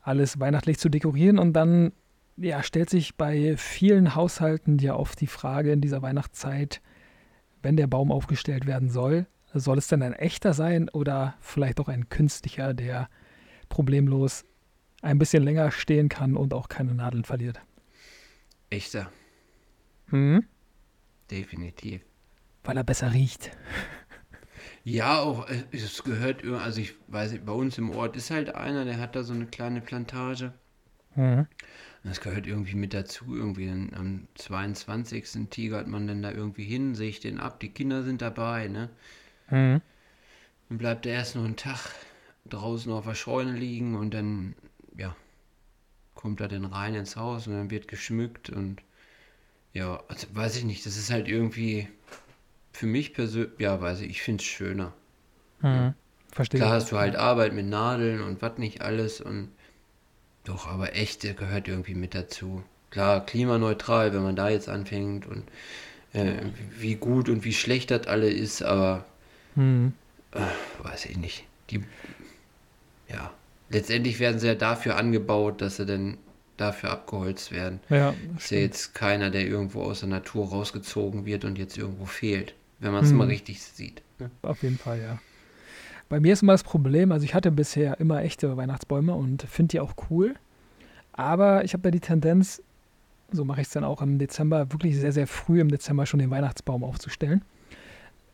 alles weihnachtlich zu dekorieren. Und dann ja, stellt sich bei vielen Haushalten ja oft die Frage in dieser Weihnachtszeit, wenn der Baum aufgestellt werden soll, soll es denn ein echter sein oder vielleicht auch ein künstlicher, der problemlos ein bisschen länger stehen kann und auch keine Nadeln verliert? Echter. Hm? definitiv. Weil er besser riecht. Ja, auch, äh, es gehört, also ich weiß nicht, bei uns im Ort ist halt einer, der hat da so eine kleine Plantage. Mhm. Das gehört irgendwie mit dazu. Irgendwie am 22. tigert man dann da irgendwie hin, sehe ich den ab, die Kinder sind dabei, ne? Mhm. Dann bleibt er erst noch einen Tag draußen auf der Scheune liegen und dann, ja, kommt er dann rein ins Haus und dann wird geschmückt und ja, also weiß ich nicht, das ist halt irgendwie für mich persönlich, ja, weiß ich, ich finde es schöner. Mhm. Verstehe. Klar hast du halt Arbeit mit Nadeln und was nicht alles und doch, aber echt, der gehört irgendwie mit dazu. Klar, klimaneutral, wenn man da jetzt anfängt und äh, wie gut und wie schlecht das alle ist, aber Mhm. äh, weiß ich nicht. Die, ja, letztendlich werden sie ja dafür angebaut, dass sie dann dafür abgeholzt werden. Ja, Ist ja jetzt keiner, der irgendwo aus der Natur rausgezogen wird und jetzt irgendwo fehlt, wenn man es Mhm. mal richtig sieht. ne? auf jeden Fall, ja. Bei mir ist immer das Problem, also ich hatte bisher immer echte Weihnachtsbäume und finde die auch cool. Aber ich habe da die Tendenz, so mache ich es dann auch im Dezember, wirklich sehr, sehr früh im Dezember schon den Weihnachtsbaum aufzustellen.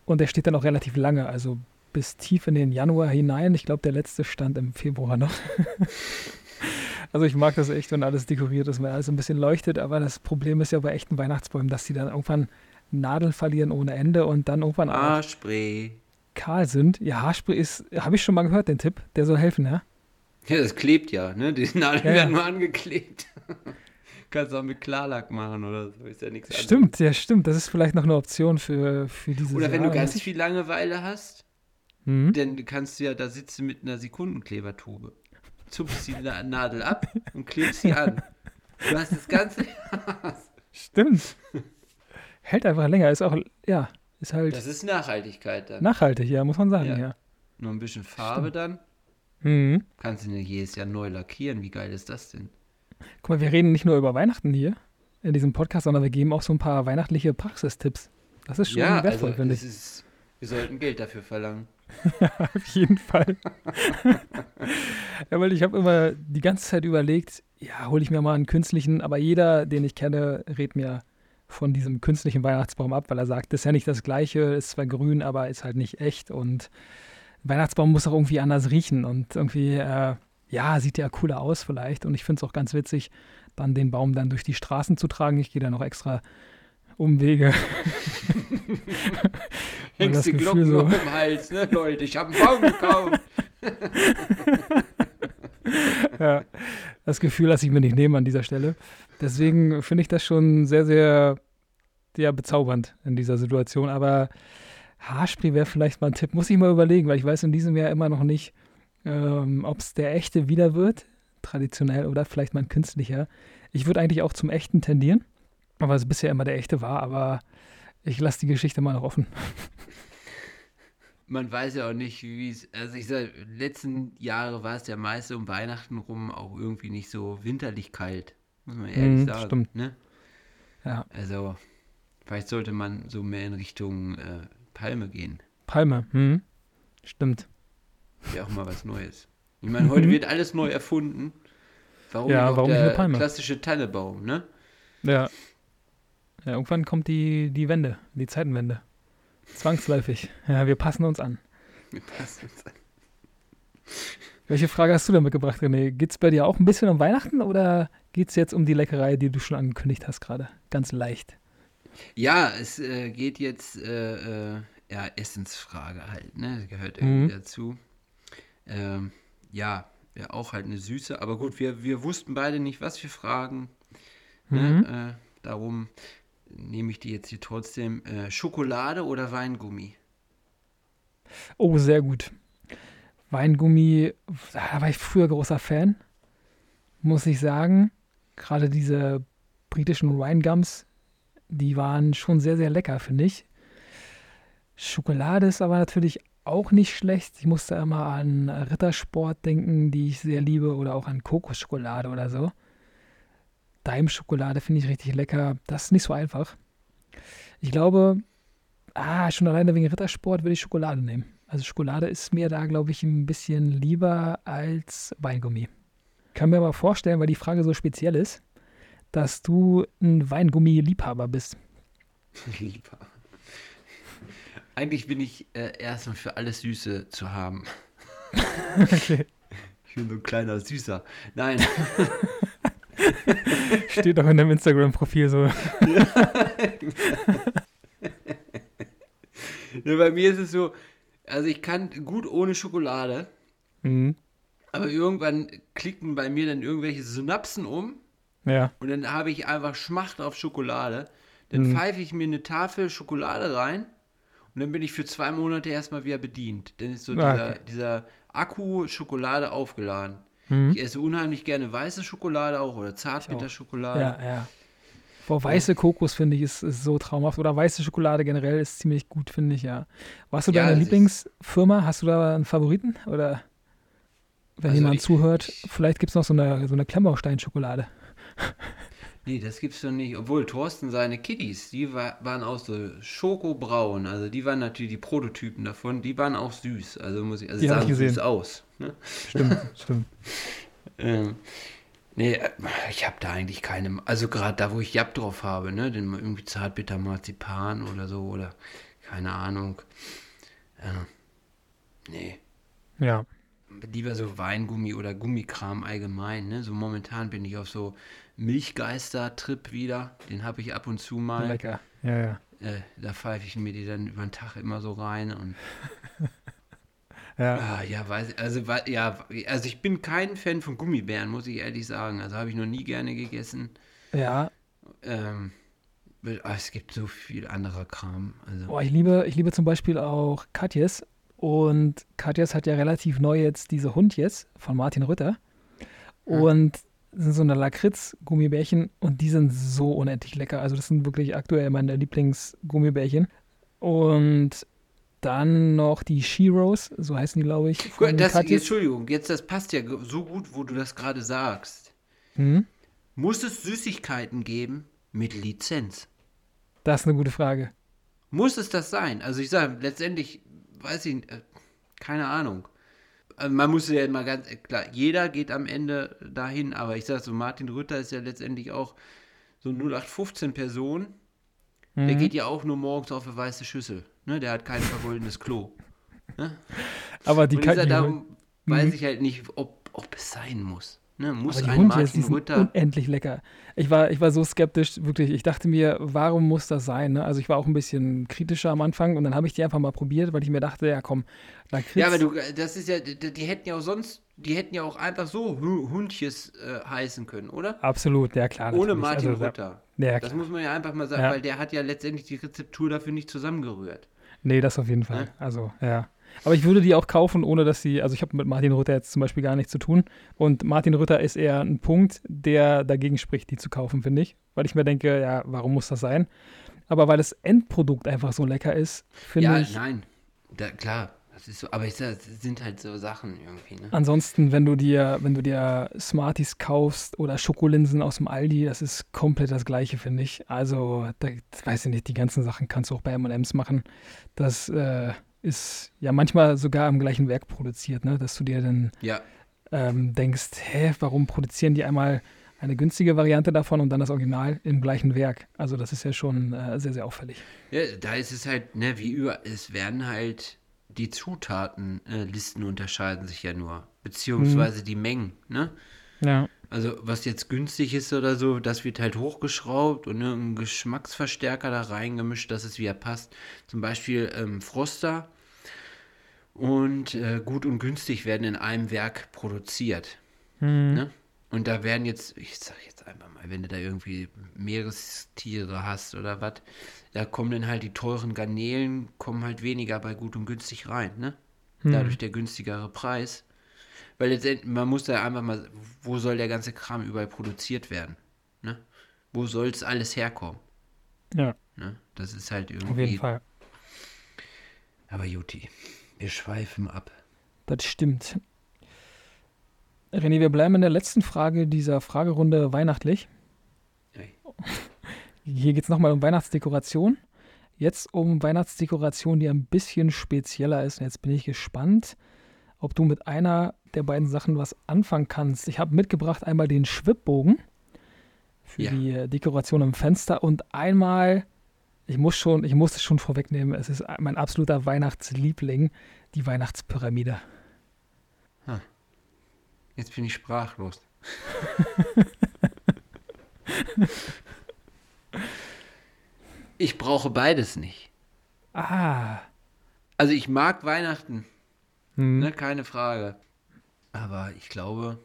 Und der steht dann auch relativ lange, also bis tief in den Januar hinein. Ich glaube, der letzte stand im Februar noch. also ich mag das echt, wenn alles dekoriert ist, wenn alles ein bisschen leuchtet. Aber das Problem ist ja bei echten Weihnachtsbäumen, dass die dann irgendwann Nadeln verlieren ohne Ende und dann irgendwann auch Haarspray. Kahl sind. Ja, Haarspray ist, habe ich schon mal gehört, den Tipp. Der soll helfen, ja? Ja, das klebt ja, ne? Die Nadeln Ja, ja. werden nur angeklebt. Kannst auch mit Klarlack machen oder so, ist ja nichts anderes. Stimmt, ja, stimmt. Das ist vielleicht noch eine Option für, für diese Oder wenn du ganz viel Langeweile hast, Mhm. dann kannst du ja da sitzen mit einer Sekundenklebertube. Zupfst die Na- Nadel ab und klebst sie an. Du hast das ganze. Stimmt. Hält einfach länger. Ist auch, ja, ist halt Das ist Nachhaltigkeit dann. nachhaltig, ja, muss man sagen, Ja. ja. Nur ein bisschen Farbe Stimmt. dann. Mhm. Kannst du nicht jedes Jahr neu lackieren. Wie geil ist das denn? Guck mal, wir reden nicht nur über Weihnachten hier in diesem Podcast, sondern wir geben auch so ein paar weihnachtliche Praxistipps. Das ist schon ja, wertvoll, also finde ich. ist, wir sollten Geld dafür verlangen. Auf jeden Fall. ja, weil ich habe immer die ganze Zeit überlegt, ja, hole ich mir mal einen künstlichen, aber jeder, den ich kenne, redet mir von diesem künstlichen Weihnachtsbaum ab, weil er sagt, das ist ja nicht das gleiche, ist zwar grün, aber ist halt nicht echt und Weihnachtsbaum muss auch irgendwie anders riechen und irgendwie, äh, ja, sieht ja cooler aus vielleicht und ich finde es auch ganz witzig, dann den Baum dann durch die Straßen zu tragen. Ich gehe da noch extra Umwege. Hängst das die Gefühl Glocken so- noch im Hals, ne, Leute? Ich habe einen Baum gekauft. ja, das Gefühl lasse ich mir nicht nehmen an dieser Stelle. Deswegen finde ich das schon sehr, sehr, sehr bezaubernd in dieser Situation. Aber Haarspray wäre vielleicht mal ein Tipp. Muss ich mal überlegen, weil ich weiß in diesem Jahr immer noch nicht, ähm, ob es der echte wieder wird, traditionell, oder vielleicht mal ein künstlicher. Ich würde eigentlich auch zum echten tendieren, weil es bisher immer der echte war. Aber ich lasse die Geschichte mal noch offen. Man weiß ja auch nicht, wie es. Also, ich sag, letzten Jahre war es ja meist um Weihnachten rum auch irgendwie nicht so winterlich kalt. Muss man ehrlich Mhm, sagen. stimmt. Ne? Ja, Also, vielleicht sollte man so mehr in Richtung äh, Palme gehen. Palme. Hm. Stimmt. Wäre auch mal was Neues. Ich meine, heute Mhm. wird alles neu erfunden. Warum Ja, warum der eine Palme? klassische Tannebaum, ne? Ja. Ja, irgendwann kommt die, die Wende, die Zeitenwende. Zwangsläufig. Ja, wir passen uns an. Wir passen uns an. Welche Frage hast du denn mitgebracht, René? Geht es bei dir auch ein bisschen um Weihnachten oder geht es jetzt um die Leckerei, die du schon angekündigt hast gerade? Ganz leicht. Ja, es äh, geht jetzt, äh, äh, ja, Essensfrage halt, ne? Das gehört irgendwie Mhm. dazu. Ähm, ja, ja, auch halt eine süße, aber gut, wir, wir wussten beide nicht, was wir fragen. Mhm. Ne? Darum nehme ich die jetzt hier trotzdem. Äh, Schokolade oder Weingummi? Oh, sehr gut. Weingummi, da war ich früher großer Fan, muss ich sagen. Gerade diese britischen Winegums, die waren schon sehr, sehr lecker, finde ich. Schokolade ist aber natürlich auch nicht schlecht. Ich musste immer an Rittersport denken, die ich sehr liebe, oder auch an Kokosschokolade oder so. Daimschokolade finde ich richtig lecker. Das ist nicht so einfach. Ich glaube, ah, schon alleine wegen Rittersport würde ich Schokolade nehmen. Also Schokolade ist mir da, glaube ich, ein bisschen lieber als Weingummi. Kann mir aber vorstellen, weil die Frage so speziell ist, dass du ein Weingummi-Liebhaber bist. Lieber. Eigentlich bin ich äh, erstmal für alles Süße zu haben. okay. Ich bin so ein kleiner Süßer. Nein. Steht doch in deinem Instagram-Profil so. ja, bei mir ist es so, also ich kann gut ohne Schokolade, Mhm. aber irgendwann klicken bei mir dann irgendwelche Synapsen um Ja. und dann habe ich einfach Schmacht auf Schokolade. Dann Mhm. pfeife ich mir eine Tafel Schokolade rein und dann bin ich für zwei Monate erstmal wieder bedient. Dann ist so Ah, dieser, okay. dieser Akku Schokolade aufgeladen. Mhm. Ich esse unheimlich gerne weiße Schokolade auch oder Zartbitterschokolade. Ja, ja. Boah, weiße Kokos finde ich ist, ist so traumhaft. Oder weiße Schokolade generell ist ziemlich gut, finde ich, ja. Warst du Ja, deine es Lieblingsfirma? Hast du da einen Favoriten? Oder wenn Also jemand ich- zuhört, vielleicht gibt es noch so eine, so eine Klemmbaustein-Schokolade. Nee, das gibt's doch nicht. Obwohl Thorsten seine Kiddies, die war, waren auch so schokobraun. Also die waren natürlich die Prototypen davon. Die waren auch süß. Also muss ich, also Die ich sahen gesehen. süß aus. Ne? Stimmt, stimmt. Ähm, nee, äh, ich habe da eigentlich keine. Also gerade da, wo ich Jab drauf habe, ne, den irgendwie Zartbitter Marzipan oder so oder keine Ahnung. Äh, nee. Ja. Lieber so Weingummi oder Gummikram allgemein, ne? So momentan bin ich auf so Milchgeister-Trip wieder. Den habe ich ab und zu mal. Lecker. Ja, ja. Äh, da pfeife ich mir die dann über den Tag immer so rein und Ja, ah, ja, weiß also ja, also ich bin kein Fan von Gummibären, muss ich ehrlich sagen. Also habe ich noch nie gerne gegessen. ja. Ähm, ah, es gibt so viel anderer Kram. Also Boah, ich liebe, ich liebe zum Beispiel auch Katjes. Und Katjes hat ja relativ neu jetzt diese Hundjes von Martin Rütter. Und das sind so eine Lakritz-Gummibärchen und die sind so unendlich lecker. Also das sind wirklich aktuell meine Lieblings-Gummibärchen. Und dann noch die Sheroes, so heißen die, glaube ich. Gut, das, Katjes. Entschuldigung, jetzt das passt ja so gut, wo du das gerade sagst. Hm? Muss es Süßigkeiten geben mit Lizenz? Das ist eine gute Frage. Muss es das sein? Also ich sage, letztendlich, weiß ich, äh, keine Ahnung. Also man muss ja immer ganz, äh, klar, jeder geht am Ende dahin, aber ich sage so, Martin Rütter ist ja letztendlich auch so 0815 Person. Der Mhm. geht ja auch nur morgens auf eine weiße Schüssel. Ne? Der hat kein vergoldenes Klo. Aber die Katjes. darum weiß ich halt nicht, ob, ob es sein muss. Ne? Muss Aber die ein Hundjes, die Martin sind Rütter. unendlich lecker. Ich war, ich war so skeptisch, wirklich. Ich dachte mir, warum muss das sein? Ne? Also ich war auch ein bisschen kritischer am Anfang und dann habe ich die einfach mal probiert, weil ich mir dachte, ja komm, Lakritz. Ja, aber du, das ist ja, die, die hätten ja auch sonst, die hätten ja auch einfach so Hu- Hundjes äh, heißen können, oder? Absolut, ja klar. Ohne natürlich. Martin also, Rütter. Ja, Das muss man ja einfach mal sagen, Ja. weil der hat ja letztendlich die Rezeptur dafür nicht zusammengerührt. Nee, das auf jeden Fall. Ne? Also, ja. Aber ich würde die auch kaufen, ohne dass sie, also ich habe mit Martin Rütter jetzt zum Beispiel gar nichts zu tun. Und Martin Rütter ist eher ein Punkt, der dagegen spricht, die zu kaufen, finde ich. Weil ich mir denke, ja, warum muss das sein? Aber weil das Endprodukt einfach so lecker ist, finde Ja, ich. nein. Da, klar, so, aber ich sag, das sind halt so Sachen irgendwie, ne? Ansonsten, wenn du dir, wenn du dir Smarties kaufst oder Schokolinsen aus dem Aldi, das ist komplett das Gleiche, finde ich. Also, da, weiß ich nicht, die ganzen Sachen kannst du auch bei M&M's machen. Das äh, ist ja manchmal sogar im gleichen Werk produziert, ne? Dass du dir dann Ja, ähm, denkst, hä, warum produzieren die einmal eine günstige Variante davon und dann das Original im gleichen Werk? Also, das ist ja schon äh, sehr, sehr auffällig. ja, da ist es halt, ne, wie über, es werden halt die Zutatenlisten äh, unterscheiden sich ja nur, beziehungsweise die Mengen, ne? Ja. Also was jetzt günstig ist oder so, das wird halt hochgeschraubt und irgendein Geschmacksverstärker da reingemischt, dass es wieder passt. Zum Beispiel ähm, Froster und äh, gut und günstig werden in einem Werk produziert. Hm. Ne? Und da werden jetzt, ich sag jetzt einfach mal, wenn du da irgendwie Meerestiere hast oder was, da kommen dann halt die teuren Garnelen, kommen halt weniger bei gut und günstig rein, ne? Hm. Dadurch der günstigere Preis. Weil letztendlich, man muss da einfach mal, wo soll der ganze Kram überall produziert werden? Ne? Wo soll es alles herkommen? Ja, Ne? Das ist halt irgendwie. auf jeden Fall. Aber Juti, wir schweifen ab. Das stimmt. René, wir bleiben in der letzten Frage dieser Fragerunde weihnachtlich. Ey. Hier geht es nochmal um Weihnachtsdekoration. Jetzt um Weihnachtsdekoration, die ein bisschen spezieller ist. Und jetzt bin ich gespannt, ob du mit einer der beiden Sachen was anfangen kannst. Ich habe mitgebracht einmal den Schwibbogen für Ja. die Dekoration im Fenster und einmal, ich muss schon, ich muss es schon vorwegnehmen. Es ist mein absoluter Weihnachtsliebling, die Weihnachtspyramide. Jetzt bin ich sprachlos. ich brauche beides nicht. Ah. Also ich mag Weihnachten, Hm. ne, keine Frage. Aber ich glaube,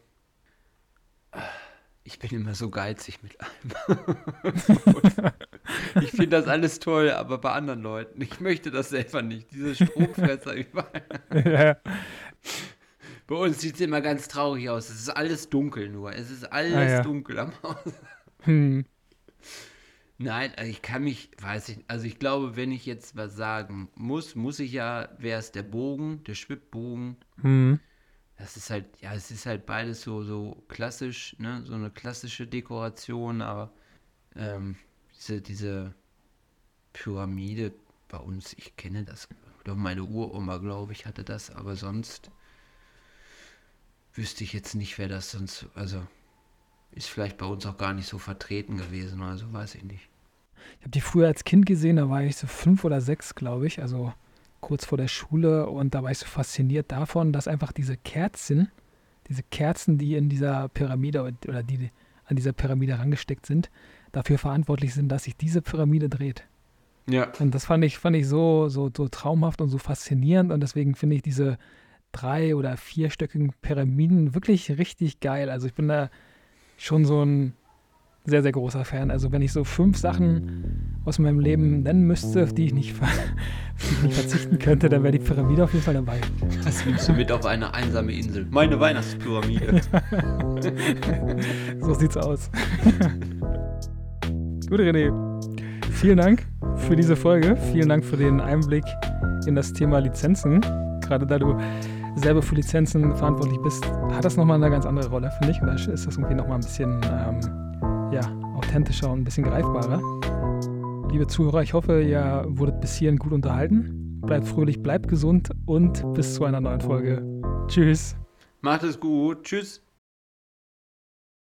ich bin immer so geizig mit allem. ich finde das alles toll, aber bei anderen Leuten. Ich möchte das selber nicht. Diese Stromfresser überall. ja. Bei uns sieht es immer ganz traurig aus. Es ist alles dunkel nur. Es ist alles Ah, ja. dunkel am Haus. Hm. Nein, also ich kann mich, weiß ich, also ich glaube, wenn ich jetzt was sagen muss, muss ich ja, wäre es der Bogen, der Schwibbogen. Hm. Das ist halt, ja, es ist halt beides so, so klassisch, ne, so eine klassische Dekoration, aber ähm, diese, diese Pyramide bei uns, ich kenne das, doch meine Uroma, glaube ich, hatte das, aber sonst wüsste ich jetzt nicht, wer das sonst, also ist vielleicht bei uns auch gar nicht so vertreten gewesen, also weiß ich nicht. Ich habe die früher als Kind gesehen, da war ich so fünf oder sechs, glaube ich, also kurz vor der Schule und da war ich so fasziniert davon, dass einfach diese Kerzen, diese Kerzen, die in dieser Pyramide oder die an dieser Pyramide herangesteckt sind, dafür verantwortlich sind, dass sich diese Pyramide dreht. Ja. Und das fand ich, fand ich so, so, so traumhaft und so faszinierend und deswegen finde ich diese drei- oder vierstöckigen Pyramiden wirklich richtig geil. Also ich bin da schon so ein sehr, sehr großer Fan. Also wenn ich so fünf Sachen aus meinem Leben nennen müsste, auf die ich nicht, ver die ich nicht verzichten könnte, dann wäre die Pyramide auf jeden Fall dabei. Das nimmst du mit auf eine einsame Insel. Meine Weihnachtspyramide. So sieht's aus. Gut, René. Vielen Dank für diese Folge. Vielen Dank für den Einblick in das Thema Lizenzen. Gerade da du selber für Lizenzen verantwortlich bist, hat das nochmal eine ganz andere Rolle, finde ich. Oder ist das irgendwie nochmal ein bisschen ähm, ja, authentischer und ein bisschen greifbarer? Liebe Zuhörer, ich hoffe, ihr wurdet bis hierhin gut unterhalten. Bleibt fröhlich, bleibt gesund und bis zu einer neuen Folge. Tschüss. Macht es gut. Tschüss.